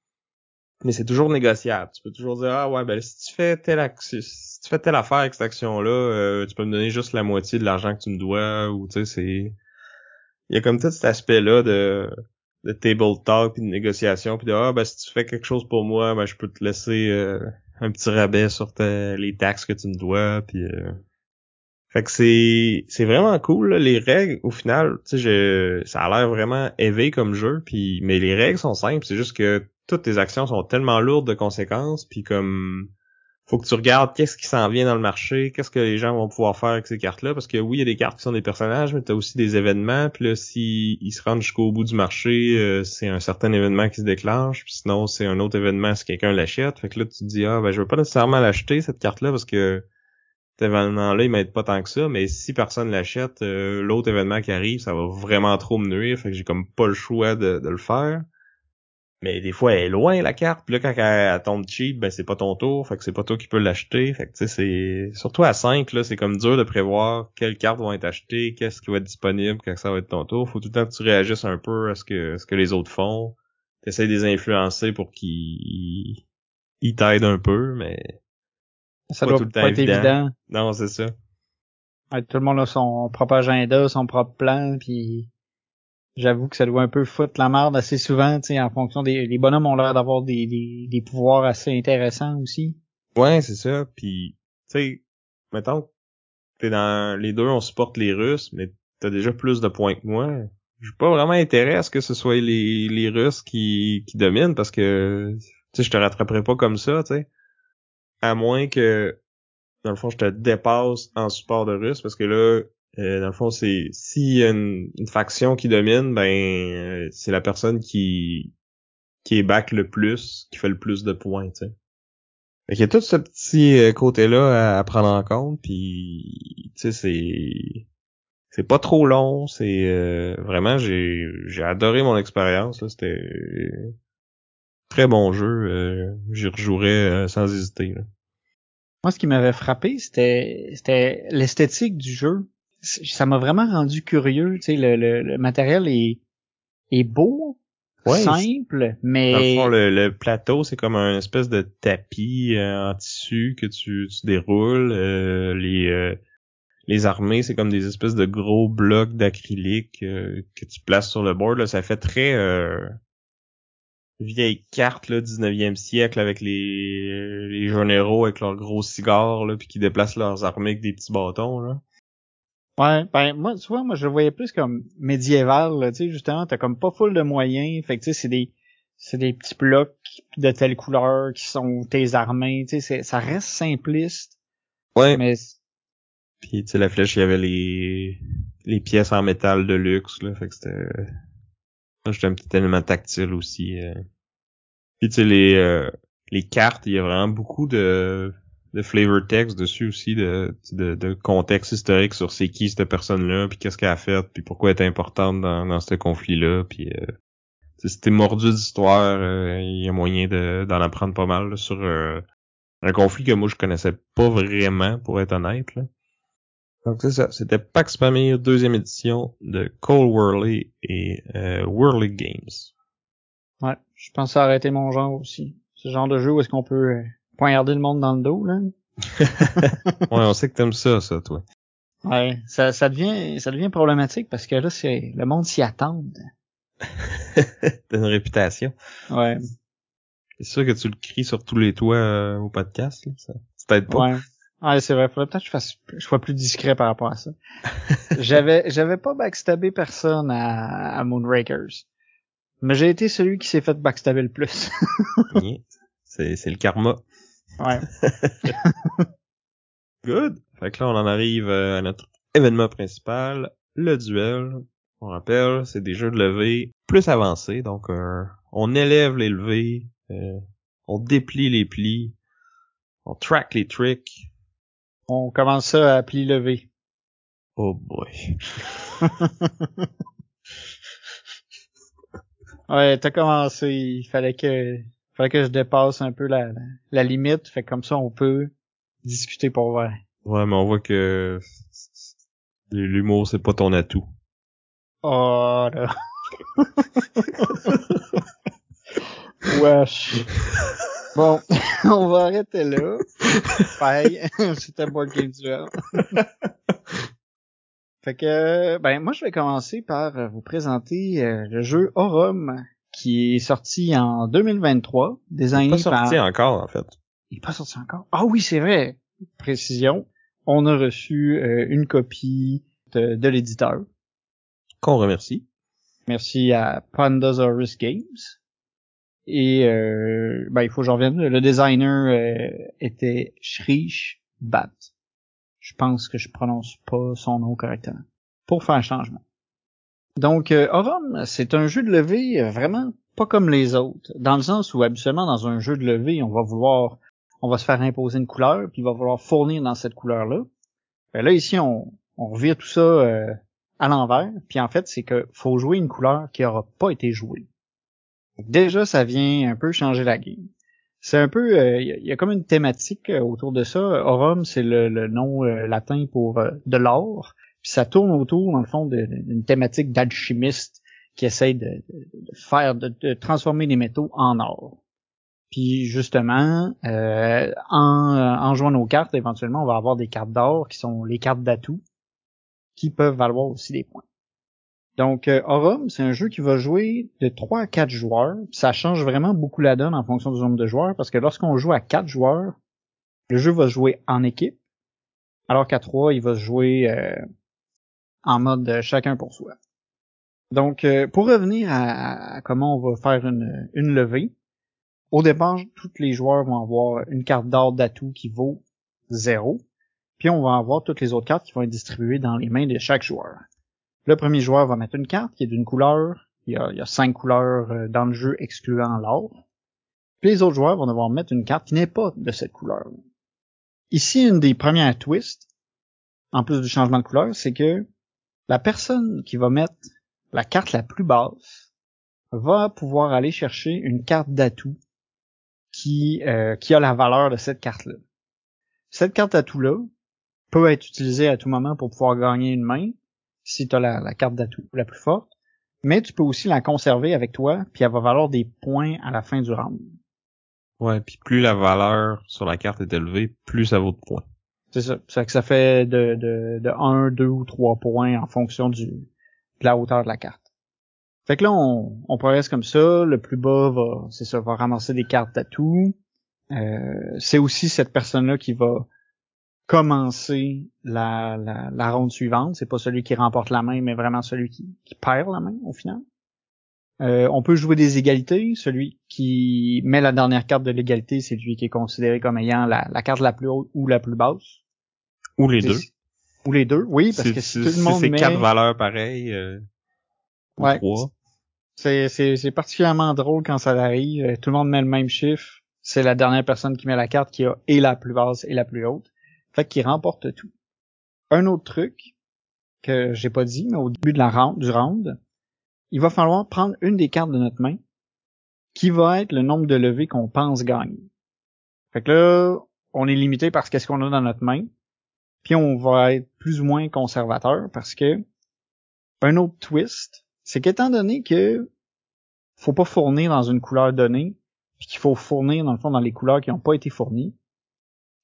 Mais c'est toujours négociable. Tu peux toujours dire ah ouais ben si tu fais telle action, si tu fais telle affaire avec cette action là, tu peux me donner juste la moitié de l'argent que tu me dois ou tu sais c'est il y a comme tout cet aspect là de de table talk puis de négociation puis de ah ben si tu fais quelque chose pour moi ben je peux te laisser euh, un petit rabais sur les taxes que tu me dois puis euh... fait que c'est c'est vraiment cool les règles au final tu sais ça a l'air vraiment éveillé comme jeu puis mais les règles sont simples c'est juste que toutes tes actions sont tellement lourdes de conséquences puis comme faut que tu regardes qu'est-ce qui s'en vient dans le marché, qu'est-ce que les gens vont pouvoir faire avec ces cartes-là, parce que oui, il y a des cartes qui sont des personnages, mais tu aussi des événements, puis là, s'ils ils se rendent jusqu'au bout du marché, euh, c'est un certain événement qui se déclenche, puis sinon, c'est un autre événement si quelqu'un l'achète. Fait que là, tu te dis, ah, ben, je veux pas nécessairement l'acheter, cette carte-là, parce que cet événement-là, il m'aide pas tant que ça, mais si personne l'achète, euh, l'autre événement qui arrive, ça va vraiment trop me nuire, fait que j'ai comme pas le choix de le faire. Mais des fois, elle est loin, la carte. Puis là, quand elle, tombe cheap, ben c'est pas ton tour. Fait que c'est pas toi qui peux l'acheter. Fait que tu sais, c'est... Surtout à 5, là, c'est comme dur de prévoir quelles cartes vont être achetées, qu'est-ce qui va être disponible quand ça va être ton tour. Faut tout le temps que tu réagisses un peu à ce que, ce que les autres font. T'essayes de les influencer pour qu'ils ils t'aident un peu, mais... Ça doit pas être évident. Non, c'est ça. tout le monde a son propre agenda, son propre plan, puis J'avoue que ça doit un peu foutre la merde assez souvent, tu sais, en fonction des les bonhommes ont l'air d'avoir des, des, des pouvoirs assez intéressants aussi. Ouais, c'est ça. Puis, tu sais, mettons, t'es dans les deux, on supporte les Russes, mais t'as déjà plus de points que moi. J'ai pas vraiment intérêt à ce que ce soit les, les Russes qui, qui dominent parce que, tu sais, je te rattraperai pas comme ça, tu sais. À moins que, dans le fond, je te dépasse en support de Russes parce que là, euh, dans le fond, c'est s'il y a une, faction qui domine, ben euh, c'est la personne qui qui est back le plus, qui fait le plus de points, tu sais. Fait y a tout ce petit euh, côté-là à, prendre en compte, puis tu sais, c'est c'est pas trop long, c'est vraiment j'ai j'ai adoré mon expérience, c'était très bon jeu, j'y rejouerais sans hésiter. Moi, ce qui m'avait frappé, c'était c'était l'esthétique du jeu ça m'a vraiment rendu curieux. Tu sais, le, le, matériel est, est beau, simple, mais... Dans le fond, le, plateau, c'est comme un espèce de tapis euh, en tissu que tu, tu déroules. Euh, les, euh, les armées, c'est comme des espèces de gros blocs d'acrylique que tu places sur le board. Là. Ça fait très vieille carte là 19e siècle avec les les généraux avec leurs gros cigares là puis qui déplacent leurs armées avec des petits bâtons là. Ouais, ben moi, tu vois, moi je le voyais plus comme médiéval, tu sais, justement, t'as comme pas full de moyens, fait que tu sais, c'est des c'est des petits blocs de telle couleur qui sont tes armées, tu sais, ça reste simpliste. Ouais. Mais puis tu sais la flèche, il y avait les les pièces en métal de luxe là, fait que c'était j'étais un petit élément tactile aussi. Euh. Puis tu sais les euh, les cartes, il y a vraiment beaucoup de de flavor text dessus aussi, de, de, de contexte historique sur c'est qui cette personne-là, puis qu'est-ce qu'elle a fait, puis pourquoi elle est importante dans, dans ce conflit-là, puis euh, t'es mordu d'histoire, euh, il y a moyen d'en apprendre pas mal sur euh, un conflit que moi je connaissais pas vraiment, pour être honnête. Là. Donc c'est ça, c'était Pax Pamir, deuxième édition de Cole Worley et euh, Worley Games. Ouais, je pense arrêter mon genre aussi. Ce genre de jeu où est-ce qu'on peut euh, poignarder le monde dans le dos, là. ouais, on sait que t'aimes ça, ça, toi. Ouais, ça, ça devient, ça devient problématique parce que là, c'est, le monde s'y attend. T'as une réputation. Ouais. C'est sûr que tu le cries sur tous les toits euh, au podcast, là. Ça, t'aide pas. Ouais. Ouais, c'est vrai. Faudrait peut-être que je fasse, je sois plus discret par rapport à ça. j'avais, j'avais pas backstabé personne à, à Moonrakers. Mais j'ai été celui qui s'est fait backstabber le plus. c'est, c'est le karma. Ouais. Good. Fait que là, on en arrive euh, à notre événement principal, le duel. On rappelle, c'est des jeux de levée plus avancés, donc euh, on élève les levées, euh, on déplie les plis, on track les tricks. On commence ça à pli lever. Oh boy. ouais, t'as commencé, il fallait que fallait que je dépasse un peu la, la, limite. Fait comme ça, on peut discuter pour vrai. Ouais, mais on voit que l'humour, c'est pas ton atout. Oh là. Wesh. Bon, on va arrêter là. Bye. C'était Board Game Duel. fait que, ben, moi, je vais commencer par vous présenter euh, le jeu Aurum, qui est sorti en 2023, designé pas sorti par... encore, en fait. Il est pas sorti encore? Ah oui, c'est vrai. Précision. On a reçu euh, une copie de, de l'éditeur. Qu'on remercie. Merci à Pandasaurus Games. Et euh, ben, il faut que je revienne. Le designer euh, était Shrish Bat. Je pense que je prononce pas son nom correctement. Pour faire un changement. Donc, euh, Aurum, c'est un jeu de levée euh, vraiment pas comme les autres. Dans le sens où habituellement dans un jeu de levée, on va vouloir, on va se faire imposer une couleur, puis il va vouloir fournir dans cette couleur-là. Ben là ici, on, on revient tout ça euh, à l'envers. Puis en fait, c'est que faut jouer une couleur qui aura pas été jouée. Déjà, ça vient un peu changer la game. C'est un peu, il y, y, a comme une thématique autour de ça. Aurum, c'est le, nom euh, latin pour euh, de l'or. Puis ça tourne autour, dans le fond, d'une thématique d'alchimiste qui essaye de, faire, de, transformer les métaux en or. Puis justement, euh, en, en jouant nos cartes, éventuellement, on va avoir des cartes d'or qui sont les cartes d'atout, qui peuvent valoir aussi des points. Donc, euh, Aurum, c'est un jeu qui va jouer de 3 à 4 joueurs. Ça change vraiment beaucoup la donne en fonction du nombre de joueurs, parce que lorsqu'on joue à 4 joueurs, le jeu va se jouer en équipe, alors qu'à 3, il va se jouer euh, en mode chacun pour soi. Donc, euh, pour revenir à, à, comment on va faire une, une levée, au départ, tous les joueurs vont avoir une carte d'or d'atout qui vaut 0, puis on va avoir toutes les autres cartes qui vont être distribuées dans les mains de chaque joueur. Le premier joueur va mettre une carte qui est d'une couleur. Il y, a, cinq couleurs euh, dans le jeu excluant l'or. Les autres joueurs vont devoir mettre une carte qui n'est pas de cette couleur. Ici, une des premières twists, en plus du changement de couleur, c'est que la personne qui va mettre la carte la plus basse va pouvoir aller chercher une carte d'atout qui, euh, qui a la valeur de cette carte-là. Cette carte d'atout-là peut être utilisée à tout moment pour pouvoir gagner une main, si tu as la, la carte d'atout la plus forte, mais tu peux aussi la conserver avec toi, puis elle va valoir des points à la fin du round. Ouais, puis plus la valeur sur la carte est élevée, plus ça vaut de points. C'est ça. C'est que ça fait de, de, de 1, 2 ou 3 points en fonction du, de la hauteur de la carte. Fait que là, on, on progresse comme ça. Le plus bas va, c'est ça, va ramasser des cartes d'atout. Euh, c'est aussi cette personne-là qui va commencer la, la, la ronde suivante. C'est pas celui qui remporte la main, mais vraiment celui qui, qui perd la main au final. Euh, on peut jouer des égalités. Celui qui met la dernière carte de l'égalité, c'est lui qui est considéré comme ayant la, la, carte la plus haute ou la plus basse. Ou les deux. Ou les deux, oui, parce que si tout le monde c'est met... quatre valeurs pareilles, euh, ou Ouais. trois. C'est, c'est, c'est particulièrement drôle quand ça arrive. Euh, Tout le monde met le même chiffre. C'est la dernière personne qui met la carte qui a et la plus basse et la plus haute. Fait qu'il remporte tout. Un autre truc que j'ai pas dit, mais au début de la round, du round, il va falloir prendre une des cartes de notre main qui va être le nombre de levées qu'on pense gagner. Fait que là, on est limité par ce qu'on a dans notre main. Puis on va être plus ou moins conservateur parce que un autre twist, c'est qu'étant donné que faut pas fournir dans une couleur donnée, puis qu'il faut fournir dans le fond dans les couleurs qui n'ont pas été fournies,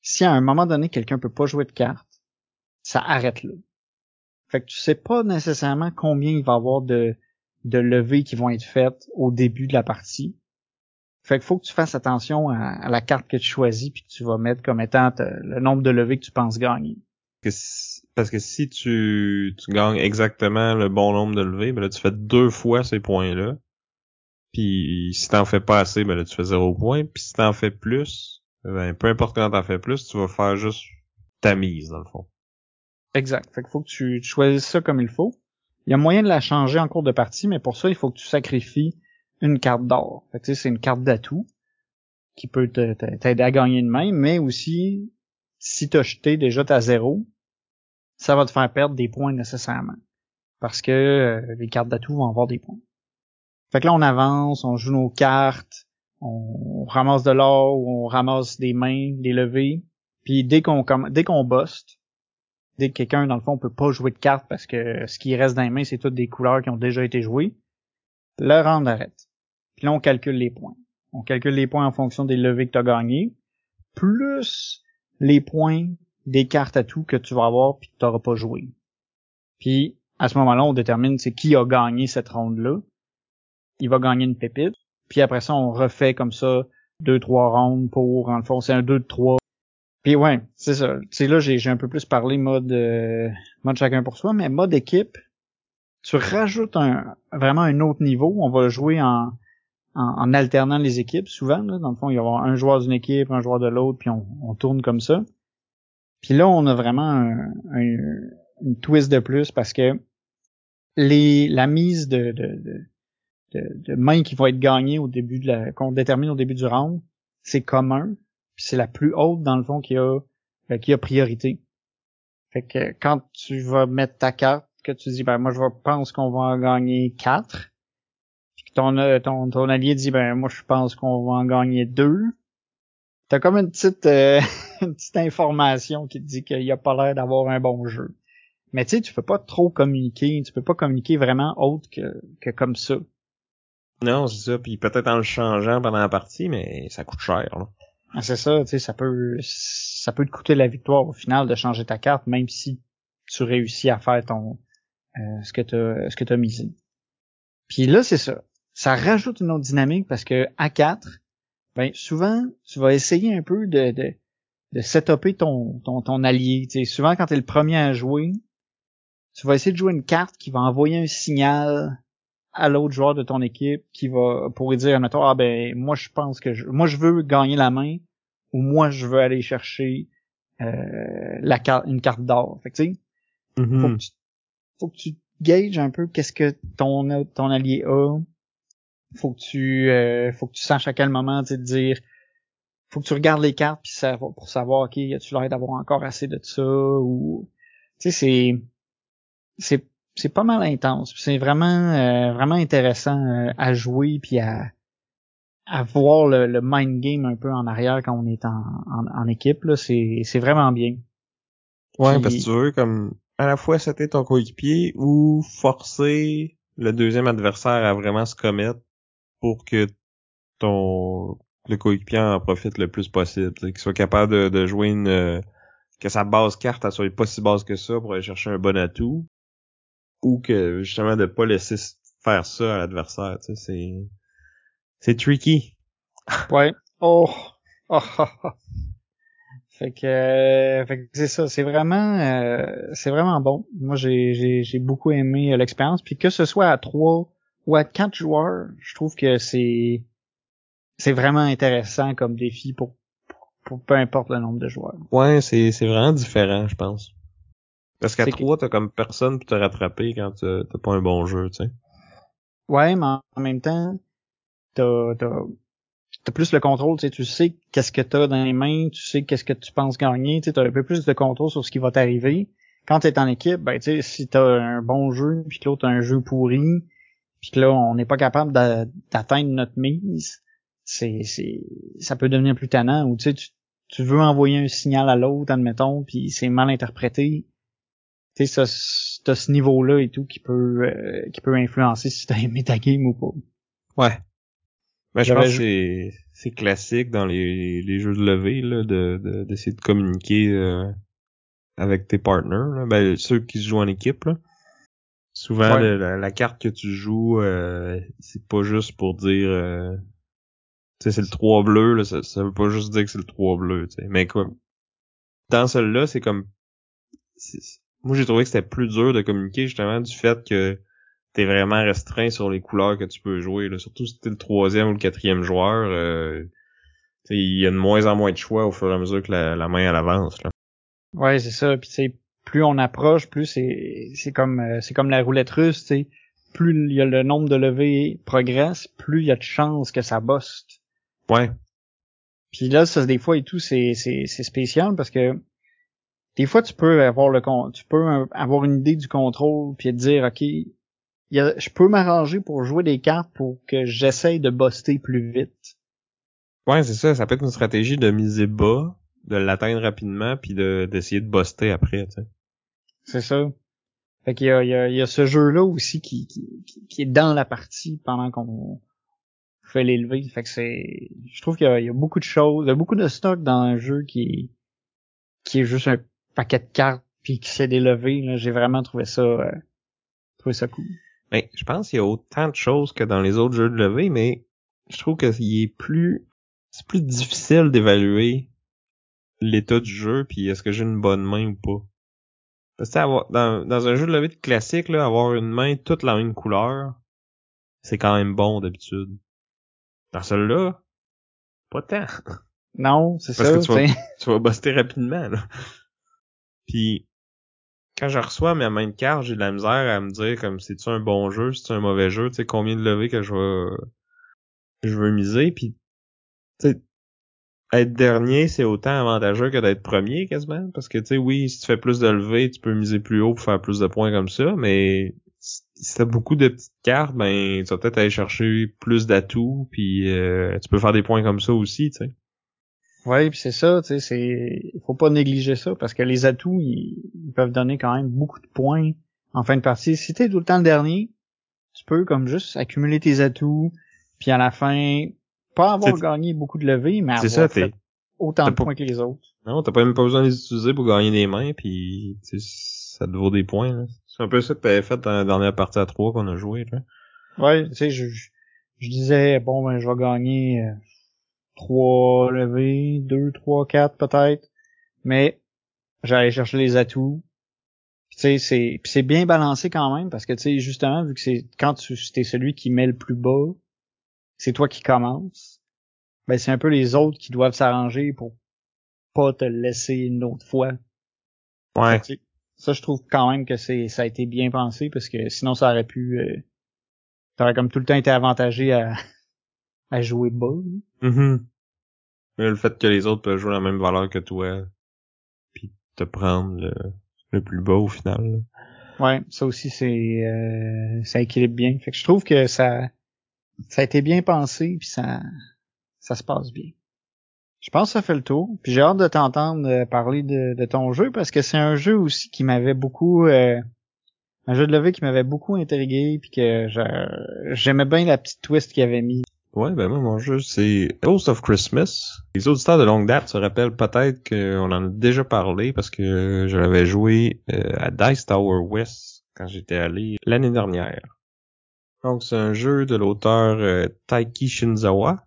si à un moment donné quelqu'un peut pas jouer de carte, ça arrête là. Fait que tu sais pas nécessairement combien il va y avoir de, de levées qui vont être faites au début de la partie. Fait faut que tu fasses attention à, la carte que tu choisis puis que tu vas mettre comme étant le nombre de levées que tu penses gagner. Parce que si tu, tu gagnes exactement le bon nombre de levées, ben là, tu fais deux fois ces points-là. Puis si t'en fais pas assez, ben là, tu fais zéro point. Puis si t'en fais plus, ben peu importe quand t'en fais plus, tu vas faire juste ta mise, dans le fond. Exact. Fait qu'il faut que tu, choisisses ça comme il faut. Il y a moyen de la changer en cours de partie, mais pour ça, il faut que tu sacrifies une carte d'or. Fait que c'est une carte d'atout qui peut t'aider à gagner une main, mais aussi, si t'as jeté déjà ta zéro, ça va te faire perdre des points nécessairement. Parce que euh, les cartes d'atout vont avoir des points. Fait que là, on avance, on joue nos cartes, on ramasse de l'or, on ramasse des mains, des levées. Puis dès qu'on dès qu'on buste, dès que quelqu'un, dans le fond, peut pas jouer de cartes parce que ce qui reste dans les mains, c'est toutes des couleurs qui ont déjà été jouées, le round arrête. Puis là, on calcule les points. on calcule les points en fonction des levées que tu as gagnées, plus les points des cartes à tout que tu vas avoir puis que tu n'auras pas joué. Puis à ce moment-là, on détermine c'est qui a gagné cette ronde-là. Il va gagner une pépite. Puis après ça, on refait comme ça deux, trois rounds pour, en le fond, c'est un 2 de 3. Puis ouais, c'est ça. C'est là, j'ai un peu plus parlé mode, euh, mode chacun pour soi, mais mode équipe, tu rajoutes un, vraiment un autre niveau. On va jouer en, en, alternant les équipes souvent. Là. Dans le fond, il y avoir un joueur d'une équipe, un joueur de l'autre, puis on, on, tourne comme ça. Puis là, on a vraiment un, une twist de plus parce que les, la mise de, de, de, de, mains qui vont être gagnées au début de la, qu'on détermine au début du round, c'est commun, puis c'est la plus haute dans le fond qui a, euh, qui a priorité. Fait que quand tu vas mettre ta carte, que tu dis ben moi je pense qu'on va en gagner quatre, puis que ton, euh, ton, ton allié dit ben moi je pense qu'on va en gagner deux, t'as comme une petite euh, une petite information qui te dit qu'il y a pas l'air d'avoir un bon jeu. Mais tu sais, tu peux pas trop communiquer, tu peux pas communiquer vraiment autre que, que comme ça. Non, c'est ça, puis peut-être en le changeant pendant la partie, mais ça coûte cher. Là. Ah, c'est ça, tu sais, ça peut ça peut te coûter la victoire au final de changer ta carte, même si tu réussis à faire ton euh, ce que tu ce que t'as misé. Puis là, c'est ça. Ça rajoute une autre dynamique parce que à 4, ben souvent, tu vas essayer un peu de, de, de setuper ton, ton, ton allié. sais souvent, quand tu es le premier à jouer, tu vas essayer de jouer une carte qui va envoyer un signal à l'autre joueur de ton équipe qui va pour lui dire ah ben moi je pense que je, moi je veux gagner la main ou moi je veux aller chercher euh, la carte une carte d'or. Fait que mm-hmm. faut, que tu, faut que tu gages un peu qu'est-ce que ton ton allié a. Faut que tu euh, faut que tu saches à quel moment tu dire faut que tu regardes les cartes puis ça pour savoir ok y a-tu l'air d'avoir encore assez de ça ou tu sais c'est c'est c'est pas mal intense. C'est vraiment euh, vraiment intéressant euh, à jouer puis à à voir le, le, mind game un peu en arrière quand on est en, en, équipe là, c'est c'est vraiment bien. Ouais, parce que tu veux comme à la fois c'était ton coéquipier ou forcer le deuxième adversaire à vraiment se commettre pour que ton le coéquipier en profite le plus possible, qu'il soit capable de, de jouer une que sa base carte elle soit pas si basse que ça pour aller chercher un bon atout ou que justement de pas laisser faire ça à l'adversaire, tu sais, c'est c'est tricky. Ouais. Oh. oh. fait que, euh, fait que c'est ça, c'est vraiment euh, c'est vraiment bon. Moi j'ai j'ai j'ai beaucoup aimé euh, l'expérience puis que ce soit à trois ou à quatre joueurs, je trouve que c'est c'est vraiment intéressant comme défi pour, pour peu importe le nombre de joueurs. Ouais, c'est c'est vraiment différent, je pense. Parce qu'à trois, t'as comme personne pour te rattraper quand t'as pas un bon jeu, tu sais. Ouais, mais en même temps, t'as t'as plus le contrôle, tu sais, tu sais qu'est-ce que t'as dans les mains, tu sais qu'est-ce que tu penses gagner, tu sais, t'as un peu plus de contrôle sur ce qui va t'arriver. Quand t'es en équipe, ben tu sais, si t'as un bon jeu, puis que l'autre a un jeu pourri, puis que là on n'est pas capable d'atteindre notre mise, c'est c'est ça peut devenir plus tannant ou tu sais tu, tu veux envoyer un signal à l'autre, admettons, puis c'est mal interprété tu sais, ce, ce niveau-là et tout qui peut euh, qui peut influencer si t'as aimé ta game ou pas. Ouais. Ben, je pense que c'est, c'est classique dans les, les jeux de levée là, de, d'essayer de, communiquer euh, avec tes partners, Ben, ceux qui se jouent en équipe. Là. Souvent, la, carte que tu joues, euh, c'est pas juste pour dire... Euh, c'est le 3 bleu, là, ça, ça veut pas juste dire que c'est le 3 bleu, tu sais. Mais quoi, dans celle-là, c'est comme moi j'ai trouvé que c'était plus dur de communiquer justement du fait que t'es vraiment restreint sur les couleurs que tu peux jouer. Là. Surtout si t'es le troisième ou le quatrième joueur, euh, il y a de moins en moins de choix au fur et à mesure que la, main elle avance. Là. Ouais, c'est ça. Puis c'est plus on approche, plus c'est c'est comme euh, c'est comme la roulette russe, tu Plus il y a le nombre de levées progresse, plus il y a de chances que ça buste. Ouais. Puis là, ça des fois et tout, c'est c'est c'est spécial parce que des fois tu peux avoir le tu peux avoir une idée du contrôle puis te dire ok je peux m'arranger pour jouer des cartes pour que j'essaye de buster plus vite. Ouais, c'est ça, ça peut être une stratégie de miser bas, de l'atteindre rapidement puis de d'essayer de buster après, tu sais. C'est ça. Fait qu'il y a, il y, a, il y a ce jeu-là aussi qui, qui, qui, est dans la partie pendant qu'on pouvais l'élever. Fait que c'est, je trouve qu'il y, a- il y a beaucoup de choses, il y a beaucoup de stock dans un jeu qui, qui est juste un paquet de cartes puis qui sait d'élever. Là, j'ai vraiment trouvé ça, euh, trouvé ça cool. Ben, je pense qu'il y a autant de choses que dans les autres jeux de levée, mais je trouve qu'il est plus, c'est plus difficile d'évaluer l'état du jeu puis est-ce que j'ai une bonne main ou pas. Parce que avoir, dans, dans un jeu de levée de classique, là, avoir une main toute la même couleur, c'est quand même bon d'habitude. Dans celui-là, pas tant. Non, c'est Parce ça. que tu vas- tu vas buster rapidement, là. Puis, quand je reçois ma main de carte, j'ai de la misère à me dire comme c'est-tu un bon jeu, c'est-tu un mauvais jeu, tu sais, combien de levées que je vais, je veux miser, puis, tu être dernier, c'est autant avantageux que d'être premier, quasiment, parce que, tu sais, oui, si tu fais plus de levées, tu peux miser plus haut pour faire plus de points comme ça, mais si si t'as beaucoup de petites cartes, ben, tu vas peut-être aller chercher plus d'atouts, puis euh, tu peux faire des points comme ça aussi, tu sais. Ouais, puis c'est ça, tu sais, c'est, faut pas négliger ça parce que les atouts, ils, ils peuvent donner quand même beaucoup de points en fin de partie. Si t'es tout le temps le dernier, tu peux comme juste accumuler tes atouts, puis à la fin, pas avoir gagné beaucoup de levées, mais avoir ça, t'es, fait autant de pas- points que les autres. Non, t'as pas même pas besoin de les utiliser pour gagner des mains, puis tu sais, ça te vaut des points. C'est un peu ça que t'avais fait dans la dernière partie à 3 qu'on a joué. Là. Ouais, tu sais, je, je, je disais, bon, ben, je vais gagner euh, trois levées, deux, trois, quatre peut-être, mais j'allais chercher les atouts. Tu sais, c'est c'est bien balancé quand même parce que tu sais justement vu que c'est quand tu es celui qui met le plus bas, c'est toi qui commence. Ben c'est un peu les autres qui doivent s'arranger pour pas te laisser une autre fois. Ouais. Sais, Ça je trouve quand même que c'est ça a été bien pensé parce que sinon ça aurait pu euh, t'aurais comme tout le temps été avantagé à à jouer bas. Mhm. Mais le fait que les autres peuvent jouer la même valeur que toi, puis te prendre le, le plus bas au final. Ouais, ça aussi c'est euh, ça équilibre bien. Fait que je trouve que ça ça a été bien pensé puis ça ça se passe bien. Je pense que ça fait le tour. Puis j'ai hâte de t'entendre euh, parler de, de ton jeu parce que c'est un jeu aussi qui m'avait beaucoup euh, un jeu de levée qui m'avait beaucoup intrigué puis que j'aimais bien la petite twist qu'il avait mis. Ouais, ben moi, mon jeu, c'est Ghost of Christmas. Les auditeurs de longue date se rappellent peut-être qu'on en a déjà parlé parce que je l'avais joué euh, à Dice Tower West quand j'étais allé l'année dernière. Donc, c'est un jeu de l'auteur euh, Taiki Shinzawa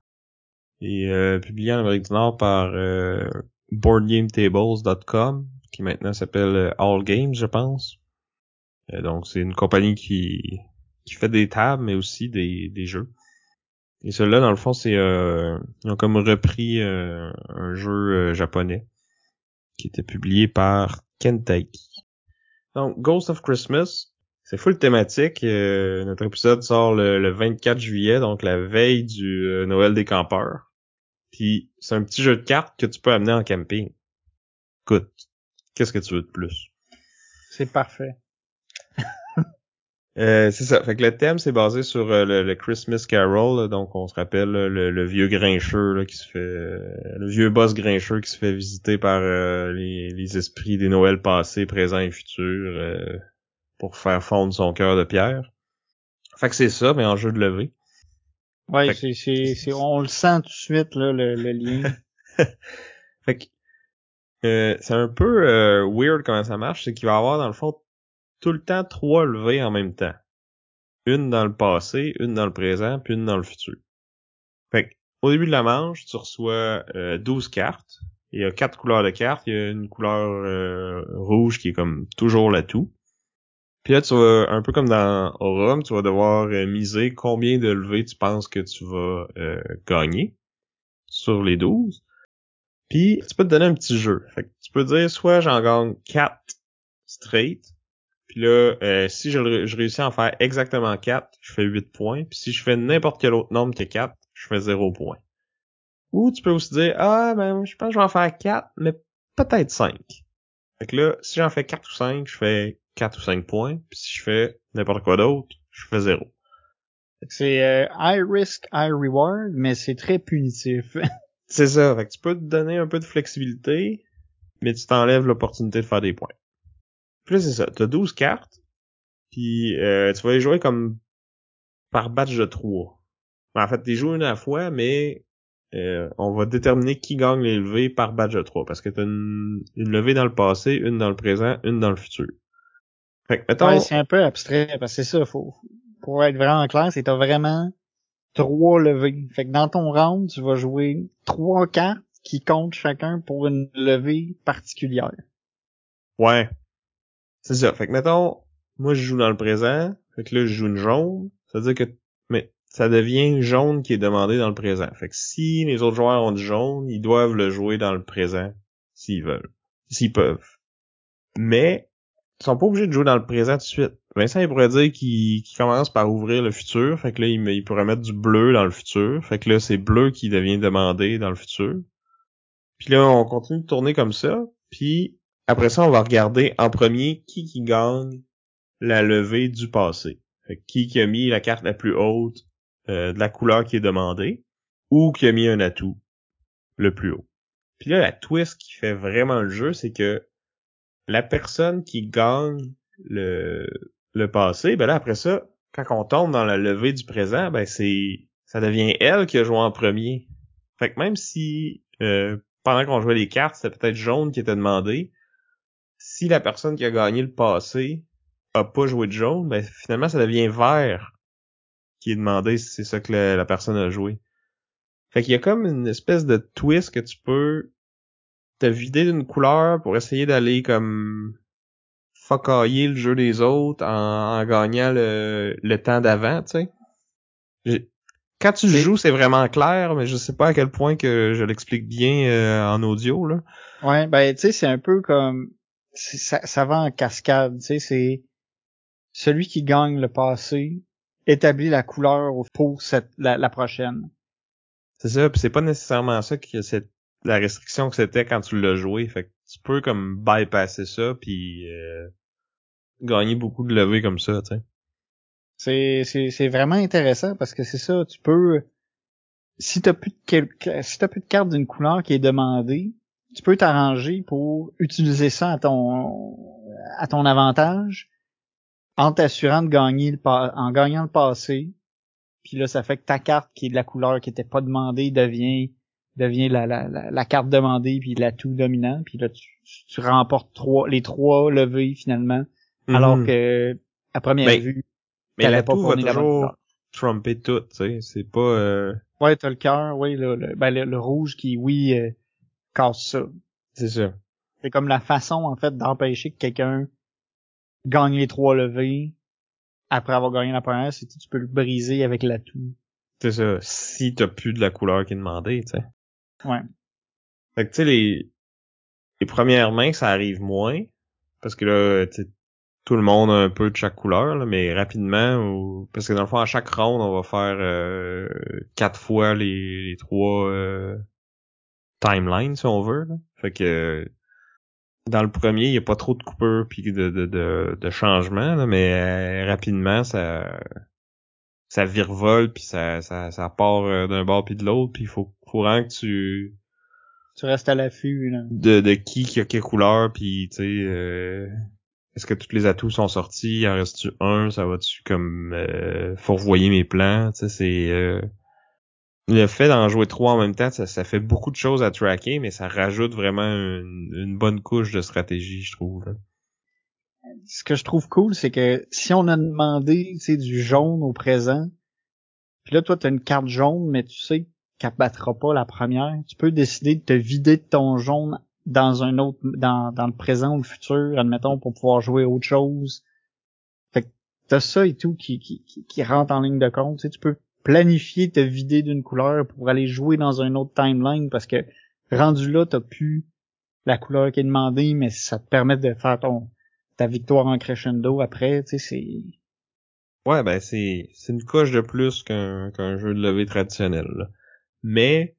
et euh, publié en Amérique du Nord par BoardGameTables.com qui maintenant s'appelle All Games, je pense. Donc, c'est une compagnie qui, qui fait des tables, mais aussi des, des jeux. Et celui-là, dans le fond, c'est euh, ils ont comme repris euh, un jeu euh, japonais qui était publié par Kentaiki. Donc, Ghost of Christmas, c'est full thématique. euh, notre épisode sort le, le 24 juillet, donc la veille du euh, Noël des campeurs. Puis c'est un petit jeu de cartes que tu peux amener en camping. Écoute, qu'est-ce que tu veux de plus? C'est parfait. Euh, c'est ça. Fait que le thème, c'est basé sur euh, le, le Christmas Carol. là. donc, on se rappelle là, le, le vieux grincheux là, qui se fait... euh, le vieux boss grincheux qui se fait visiter par euh, les, les esprits des Noëls passés, présents et futurs euh, pour faire fondre son cœur de pierre. Fait que c'est ça, mais en jeu de levée. Ouais, que- c'est c'est c'est on le sent tout de suite là le, le lien. Fait que euh, c'est un peu euh, weird comment ça marche, c'est qu'il va y avoir dans le fond tout le temps trois levées en même temps. Une dans le passé, une dans le présent, puis une dans le futur. Fait que, au début de la manche, tu reçois euh, 12 cartes. Il y a quatre couleurs de cartes. Il y a une couleur euh, rouge qui est comme toujours l'atout. Puis là, tu vas, un peu comme dans Aurum, tu vas devoir euh, miser combien de levées tu penses que tu vas euh, gagner sur les 12. Puis tu peux te donner un petit jeu. Fait que tu peux dire soit j'en gagne 4 straight. Puis là, euh, si je, réussis à en faire exactement 4, je fais 8 points. Puis si je fais n'importe quel autre nombre que 4, je fais 0 points. Ou tu peux aussi dire Ah ben je pense que je vais en faire 4, mais peut-être 5. Fait que là, si j'en fais 4 ou 5, je fais 4 ou 5 points. Puis si je fais n'importe quoi d'autre, je fais 0. Fait que C'est euh, high risk, high reward, mais c'est très punitif. C'est ça. Fait que tu peux te donner un peu de flexibilité, mais tu t'enlèves l'opportunité de faire des points. Puis là, c'est ça. T'as 12 cartes, puis euh, tu vas les jouer comme par batch de 3. En fait, tu joues une à la fois, mais euh, on va déterminer qui gagne les levées par badge de 3. Parce que t'as une, une levée dans le passé, une dans le présent, une dans le futur. Fait que, mettons... Ouais, c'est un peu abstrait, parce que c'est ça, faut, pour être vraiment clair, c'est t'as vraiment trois levées. Fait que dans ton round, tu vas jouer trois cartes qui comptent chacun pour une levée particulière. Ouais. C'est ça. Fait que mettons, moi je joue dans le présent, fait que là je joue une jaune, ça veut dire que mais ça devient jaune qui est demandé dans le présent. Fait que si les autres joueurs ont du jaune, ils doivent le jouer dans le présent s'ils veulent, s'ils peuvent. Mais ils sont pas obligés de jouer dans le présent tout de suite. Vincent il pourrait dire qu'il commence par ouvrir le futur, fait que là il, il pourrait mettre du bleu dans le futur, fait que là c'est bleu qui devient demandé dans le futur. Puis là on continue de tourner comme ça, puis après ça, on va regarder en premier qui qui gagne la levée du passé. Qui qui a mis la carte la plus haute euh, de la couleur qui est demandée ou qui a mis un atout le plus haut. Puis là, la twist qui fait vraiment le jeu, c'est que la personne qui gagne le, le passé, ben là, après ça, quand on tombe dans la levée du présent, ben c'est ça devient elle qui a joué en premier. Fait que même si euh, pendant qu'on jouait les cartes, c'était peut-être jaune qui était demandé, si la personne qui a gagné le passé a pas joué de jaune, ben finalement ça devient vert qui est demandé si c'est ça que la, personne a joué. Fait qu'il y a comme une espèce de twist que tu peux te vider d'une couleur pour essayer d'aller comme focailler le jeu des autres en, gagnant le, le temps d'avant, tu sais. Quand tu joues, c'est vraiment clair, mais je sais pas à quel point que je l'explique bien euh, en audio là. Ouais, ben tu sais, c'est un peu comme ça, ça va en cascade, tu sais, c'est celui qui gagne le passé établit la couleur pour cette, la, prochaine. C'est ça, puis c'est pas nécessairement ça que c'est la restriction que c'était quand tu l'as joué, fait que tu peux comme bypasser ça puis euh, gagner beaucoup de levées comme ça, tu sais. C'est, c'est, c'est vraiment intéressant parce que c'est ça, tu peux si t'as plus de si t'as plus de carte d'une couleur qui est demandée, tu peux t'arranger pour utiliser ça à ton à ton avantage en t'assurant de gagner le en gagnant le passé. Puis là, ça fait que ta carte qui est de la couleur qui était pas demandée devient devient la, la, la, carte demandée puis l'atout dominant. Puis là, tu, tu remportes trois les trois levées finalement. Alors mhm. que à première mais, vue, mais l'atout va toujours tromper tout, tu sais. C'est pas. Euh... Ouais, t'as le cœur, oui, le, le, ben, le, rouge qui, oui, euh, casse ça. C'est ça. C'est comme la façon, en fait, d'empêcher que quelqu'un gagne les trois levées après avoir gagné la première, c'est que tu peux le briser avec l'atout. C'est ça. Si t'as plus de la couleur qui est demandée, tu sais. Ouais. Fait que, tu sais, les, les premières mains, ça arrive moins. Parce que là, tout le monde a un peu de chaque couleur, là, mais rapidement, ou... parce que dans le fond, à chaque round, on va faire euh, quatre fois les, les trois euh, timelines, si on veut. Là. Fait que dans le premier, il n'y a pas trop de coupures puis de, de, de, de changements, mais euh, rapidement, ça ça virevolte puis ça, ça, ça part euh, d'un bord puis de l'autre, puis il faut courant que tu tu restes à l'affût là. De, de qui qui a quelle couleur puis tu sais euh, est-ce que tous les atouts sont sortis, en reste-tu un, ça va-tu comme euh, fourvoyer mes plans, tu sais c'est le fait d'en jouer trois en même temps, ça, fait beaucoup de choses à tracker, mais ça rajoute vraiment une, bonne couche de stratégie, je trouve. Ce que je trouve cool, c'est que si on a demandé du jaune au présent, puis là, toi, tu une carte jaune, mais tu sais qu'elle battra pas la première, tu peux décider de te vider de ton jaune dans un autre dans, dans le présent ou le futur, admettons, pour pouvoir jouer autre chose. Fait que t'as ça et tout qui, qui, qui, rentre en ligne de compte. Tu, sais, tu peux planifier te vider d'une couleur pour aller jouer dans un autre timeline parce que rendu là, t'as plus la couleur qui est demandée, mais ça te permet de faire ton ta victoire en crescendo après, tu sais, c'est. Ouais, ben c'est c'est une coche de plus qu'un qu'un jeu de levée traditionnel. Mais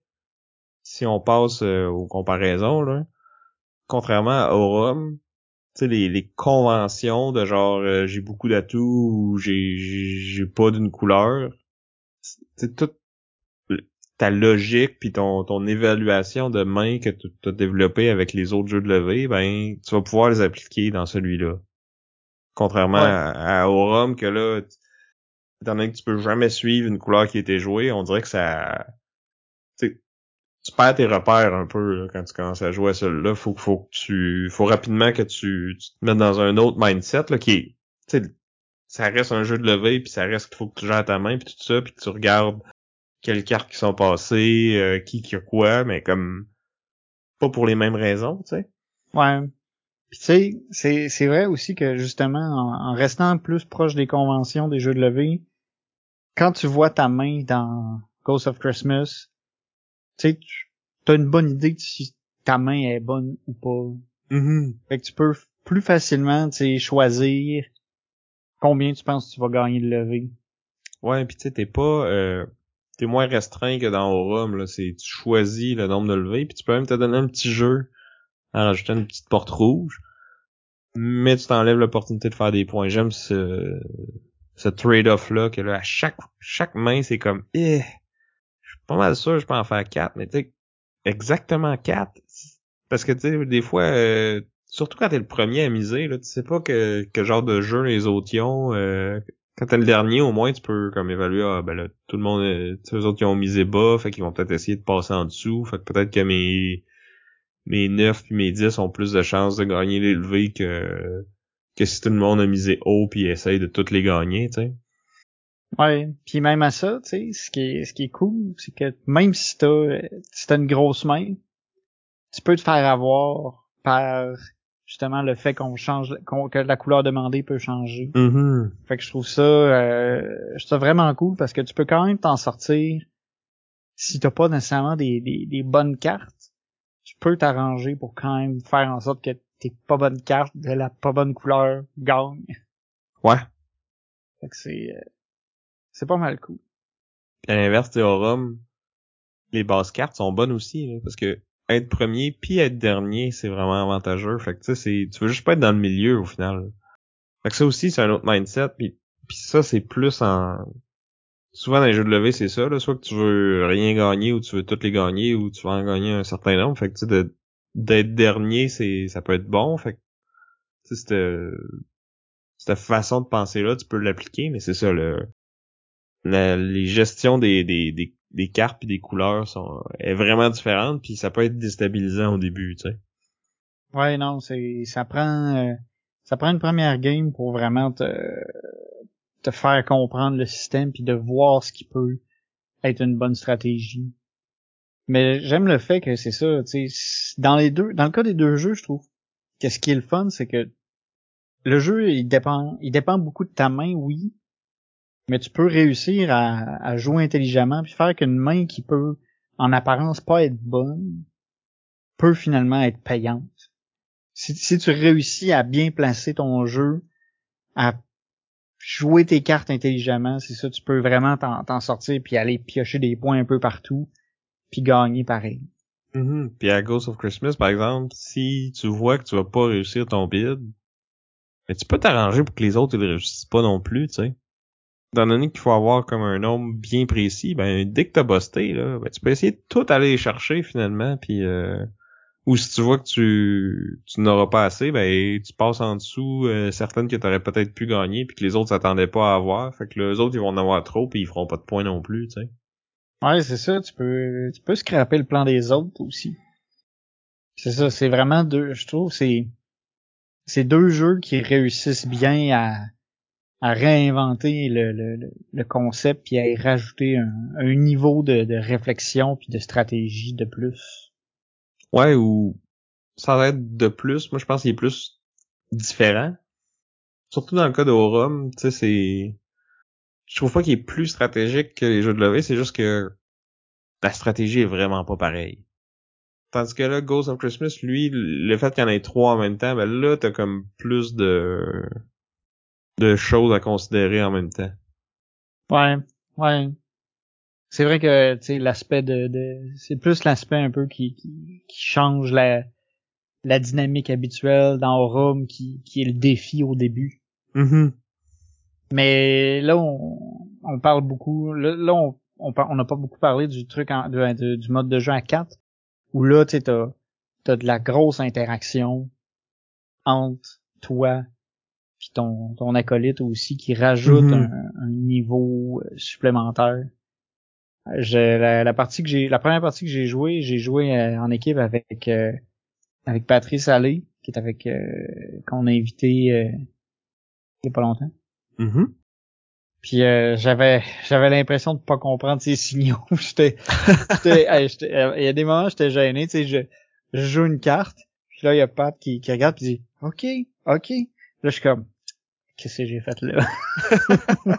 si on passe euh, aux comparaisons, là, contrairement à Aurum, tu sais, les, les conventions de genre euh, j'ai beaucoup d'atouts ou j'ai j'ai pas d'une couleur, c'est toute ta logique puis ton, ton évaluation de main que tu as développé avec les autres jeux de levée, ben tu vas pouvoir les appliquer dans celui-là. Contrairement à, à Aurum que là étant donné que tu peux jamais suivre une couleur qui a été jouée, on dirait que ça, tu perds tes repères un peu là, quand tu commences à jouer à celui-là. Faut, faut que tu, faut rapidement que tu, tu te mettes dans un autre mindset là, qui est, ça reste un jeu de levée, puis ça reste qu'il faut que tu gères ta main, puis tout ça, puis que tu regardes quelles cartes qui sont passées, euh, qui qui a quoi, mais comme pas pour les mêmes raisons, tu sais. Ouais. Puis tu sais, c'est, c'est vrai aussi que justement, en, en restant plus proche des conventions des jeux de levée, quand tu vois ta main dans Ghost of Christmas, tu sais, tu as une bonne idée de si ta main est bonne ou pas. Mm-hmm. Fait que tu peux plus facilement, tu sais, choisir combien tu penses que tu vas gagner de levée? Ouais, puis tu sais, t'es pas, euh, t'es moins restreint que dans Aurum, là. C'est, tu choisis le nombre de levées, puis tu peux même te donner un petit jeu en rajoutant une petite porte rouge. Mais tu t'enlèves l'opportunité de faire des points. J'aime ce, ce trade-off là que là, à chaque, chaque main, c'est comme, eh, je suis pas mal sûr, je peux en faire quatre, mais tu sais, exactement quatre. Parce que tu sais, des fois, euh, surtout quand t'es le premier à miser, là, tu sais pas que, que genre de jeu les autres y ont. euh, quand t'es le dernier, au moins, tu peux comme évaluer, ah ben là, tout le monde, euh, eux autres, ils ont misé bas, fait qu'ils vont peut-être essayer de passer en dessous, fait que peut-être que mes mes 9 puis mes 10 ont plus de chances de gagner les levées que que si tout le monde a misé haut puis essaye de toutes les gagner, tu sais. Ouais, puis même à ça, tu sais, ce qui est ce qui est cool, c'est que même si t'as si t'as une grosse main, tu peux te faire avoir par justement le fait qu'on change qu'on- que la couleur demandée peut changer. Mm-hmm. Fait que je trouve ça euh, je trouve ça vraiment cool parce que tu peux quand même t'en sortir si t'as pas nécessairement des, des, des bonnes cartes. Tu peux t'arranger pour quand même faire en sorte que tes pas bonnes cartes de la pas bonne couleur gagnent. Ouais. Fait que c'est euh, c'est pas mal cool. À l'inverse, Rhum, les bases cartes sont bonnes aussi, là, parce que être premier puis être dernier, c'est vraiment avantageux. Fait que tu sais, tu veux juste pas être dans le milieu au final. Fait que ça aussi, c'est un autre mindset. Puis, ça, c'est plus en... Souvent dans les jeux de levée, c'est ça. Là, soit que tu veux rien gagner ou tu veux toutes les gagner ou tu vas en gagner un certain nombre. Fait que tu sais, d'être dernier, c'est ça peut être bon. Fait que tu sais, cette, façon de penser-là, tu peux l'appliquer, mais c'est ça, le, la- les gestions des, des, des, des cartes puis des couleurs sont est vraiment différente puis ça peut être déstabilisant au début, tu sais. Ouais, non, c'est ça prend euh, ça prend une première game pour vraiment te te faire comprendre le système puis de voir ce qui peut être une bonne stratégie. Mais j'aime le fait que c'est ça, tu sais, dans les deux dans le cas des deux jeux, je trouve que ce qui est le fun, c'est que le jeu il dépend il dépend beaucoup de ta main, oui, mais tu peux réussir à, jouer intelligemment puis faire qu'une main qui peut en apparence pas être bonne peut finalement être payante si, tu réussis à bien placer ton jeu, à jouer tes cartes intelligemment, c'est ça, tu peux vraiment t'en sortir puis aller piocher des points un peu partout, puis gagner pareil. Mm-hmm. Puis à Ghost of Christmas, par exemple, si tu vois que tu vas pas réussir ton bid, mais tu peux t'arranger pour que les autres ils réussissent pas non plus, tu sais. Étant donné qu'il faut avoir comme un nombre bien précis, ben dès que t'as busté, là, ben, tu peux essayer de tout aller chercher finalement, puis euh, ou si tu vois que tu, tu n'auras pas assez, ben tu passes en dessous euh, certaines que t'aurais peut-être pu gagner, puis que les autres s'attendaient pas à avoir, fait que les autres ils vont en avoir trop, puis ils feront pas de points non plus, tu sais. Ouais, c'est ça, tu peux tu peux scraper le plan des autres aussi. C'est ça, c'est vraiment deux, je trouve, c'est c'est deux jeux qui réussissent bien à à réinventer le, le, le- concept puis à y rajouter un, un niveau de, de réflexion puis de stratégie de plus. Ouais, ou sans être de plus, moi je pense qu'il est plus différent. Surtout dans le cas d'Aurum, tu sais, c'est... Je trouve pas qu'il est plus stratégique que les jeux de levée, c'est juste que la stratégie est vraiment pas pareille. Tandis que là, Ghost of Christmas, lui, le fait qu'il y en ait trois en même temps, ben là, t'as comme plus de de choses à considérer en même temps. Ouais, ouais. C'est vrai que tu sais l'aspect de, de c'est plus l'aspect un peu qui, qui, qui change la la dynamique habituelle dans Aurum qui qui est le défi au début. Mhm. Mais là on, on parle beaucoup là, là, on on par- on n'a pas beaucoup parlé du truc en, de- de- du mode de jeu à 4 où là tu sais t'as t'as de la grosse interaction entre toi puis ton, ton acolyte aussi qui rajoute Mhm. un, un niveau euh, supplémentaire. Je, la, la partie que j'ai, la première partie que j'ai joué, j'ai joué euh, en équipe avec euh, avec Patrice Allé, qui est avec euh, qu'on a invité euh, il y a pas longtemps. Mhm. Puis euh, j'avais j'avais l'impression de pas comprendre ses signaux. j'étais hey, euh, il y a des moments où j'étais gêné, tu sais, je, je joue une carte, puis là il y a Pat qui, qui regarde puis dit OK, OK. Là je suis comme qu'est-ce que j'ai fait là?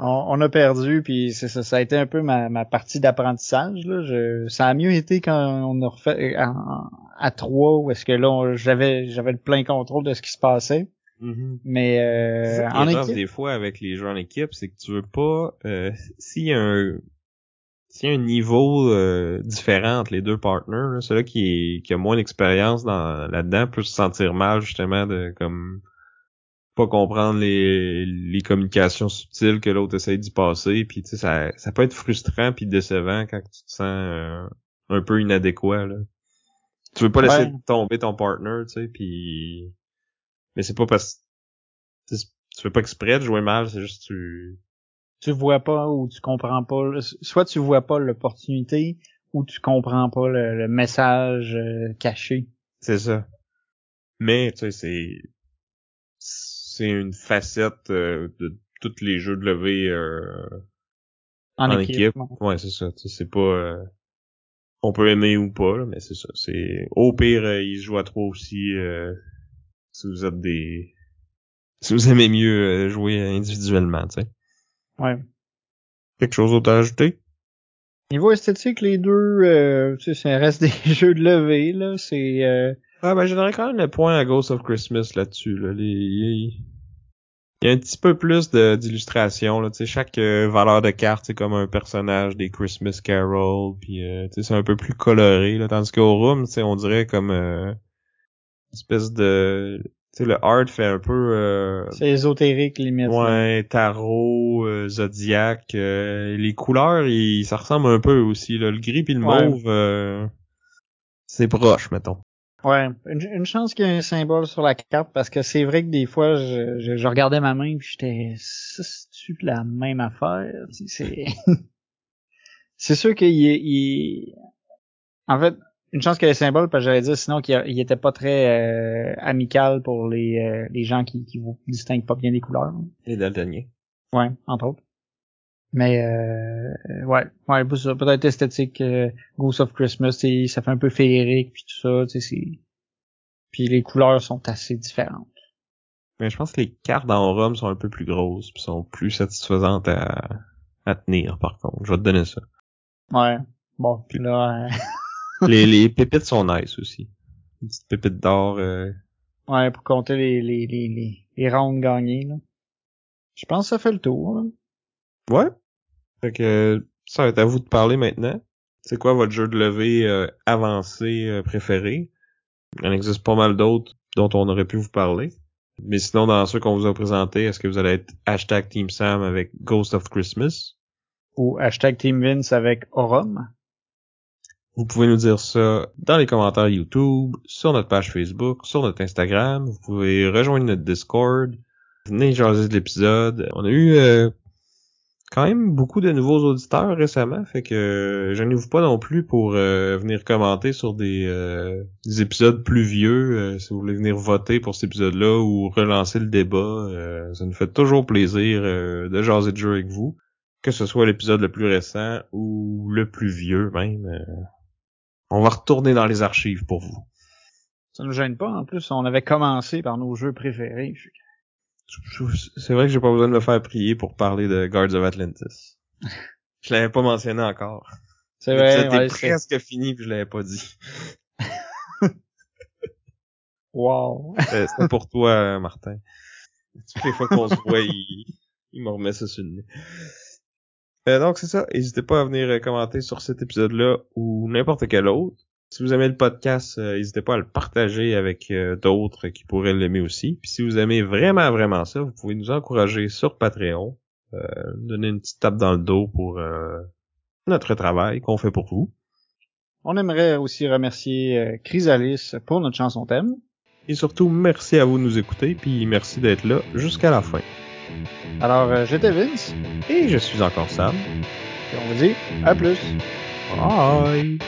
On, on a perdu puis c'est ça ça a été un peu ma, ma partie d'apprentissage là, je ça a mieux été quand on a refait euh, en- à trois où est-ce que là on- j'avais j'avais le plein contrôle de ce qui se passait. Mhm. Mais euh, en équipe des fois avec les jeux en équipe, c'est que tu veux pas euh, s'il y a un s'il y a un niveau euh, différent entre les deux partners, celui qui est qui a moins d'expérience dans là-dedans peut se sentir mal justement de comme pas comprendre les, les communications subtiles que l'autre essaie d'y passer puis tu sais ça ça peut être frustrant puis décevant quand tu te sens euh, un peu inadéquat là. Tu veux pas laisser Ouais. tomber ton partner, tu sais puis mais c'est pas parce tu fais pas exprès de jouer mal, c'est juste tu tu vois pas ou tu comprends pas le- soit tu vois pas l'opportunité ou tu comprends pas le, le message euh, caché c'est ça. Mais tu sais c'est c'est une facette euh, de tous les jeux de levée euh, en, En équipe, équipe. ouais. C'est ça. C'est pas. euh, On peut aimer ou pas, là, mais c'est ça. C'est au pire, euh, il se joue à trois aussi. euh, si vous êtes des. Si vous aimez mieux euh, jouer individuellement, tu sais. Ouais. Quelque chose d'autre à ajouter? Niveau esthétique, les deux, euh, tu sais, ça reste des jeux de levée, là. C'est euh, Ah ben je donnerais quand même le point à Ghost of Christmas là-dessus. Là. Les- Il y a un petit peu plus d'illustration. là. Tu sais, chaque euh, valeur de carte, c'est comme un personnage des Christmas Carol. Puis euh, c'est un peu plus coloré. Là. Tandis qu'au Room, on dirait comme euh, une espèce de. Sais, le art fait un peu. Euh, c'est ésotérique, limite. Ouais, tarot, euh, zodiaque, euh, les couleurs, ils, ça ressemble un peu aussi. Là. Le gris puis le Ouais. mauve, euh, c'est proche, mettons. Ouais. Une, une chance qu'il y ait un symbole sur la carte, parce que c'est vrai que des fois, je, je, je regardais ma main puis j'étais, ça, c'est-tu la même affaire? C'est, c'est sûr qu'il est, il- en fait, une chance qu'il y ait un symbole, parce que j'allais dire sinon qu'il il était pas très euh, amical pour les, euh, les gens qui, qui vous distinguent pas bien les couleurs. Les daltoniens. Ouais, entre autres. Mais euh, ouais, ouais, pour ça, peut-être esthétique, euh, Ghost of Christmas, ça fait un peu féerique puis tout ça, tu sais. Puis les couleurs sont assez différentes. Mais je pense que les cartes dans Rome sont un peu plus grosses puis sont plus satisfaisantes à, à tenir par contre. Je vais te donner ça. Ouais. Bon, puis là, euh, les, les pépites sont nice aussi. Une petite pépite d'or. euh, ouais, pour compter les les les les, les rounds gagnés là. Je pense que ça fait le tour. là. Ouais. Fait que ça va être à vous de parler maintenant. C'est quoi votre jeu de levée euh, avancé euh, préféré? Il en existe pas mal d'autres dont on aurait pu vous parler. Mais sinon, dans ceux qu'on vous a présentés, est-ce que vous allez être hashtag Team Sam avec Ghost of Christmas? Ou hashtag Team Vince avec Aurum. Vous pouvez nous dire ça dans les commentaires YouTube, sur notre page Facebook, sur notre Instagram. Vous pouvez rejoindre notre Discord. Venez jaser de l'épisode. On a eu euh, quand même beaucoup de nouveaux auditeurs récemment, fait que euh, gênez-vous pas non plus pour euh, venir commenter sur des, euh, des épisodes plus vieux. euh, si vous voulez venir voter pour cet épisode-là ou relancer le débat, euh, ça nous fait toujours plaisir euh, de jaser de jeu avec vous. Que ce soit l'épisode le plus récent ou le plus vieux même. on va retourner dans les archives pour vous. Ça nous gêne pas. En plus, on avait commencé par nos jeux préférés. C'est vrai que j'ai pas besoin de me faire prier pour parler de Guards of Atlantis. Je l'avais pas mentionné encore. C'est vrai. Ouais, c'est- presque fini puis je l'avais pas dit. Wow. Euh, C'était pour toi, euh, Martin. Toutes les fois qu'on se voit, il, il me remet ça sur le nez. Euh, donc c'est ça. N'hésitez pas à venir commenter sur cet épisode-là ou n'importe quel autre. Si vous aimez le podcast, euh, n'hésitez pas à le partager avec euh, d'autres qui pourraient l'aimer aussi. Puis si vous aimez vraiment, vraiment ça, vous pouvez nous encourager sur Patreon. Euh, donner une petite tape dans le dos pour euh, notre travail qu'on fait pour vous. On aimerait aussi remercier euh, Chrysalis pour notre chanson thème. Et surtout, merci à vous de nous écouter, puis merci d'être là jusqu'à la fin. Alors, euh, j'étais Vince. Et je suis encore Sam. Et on vous dit à plus. Bye.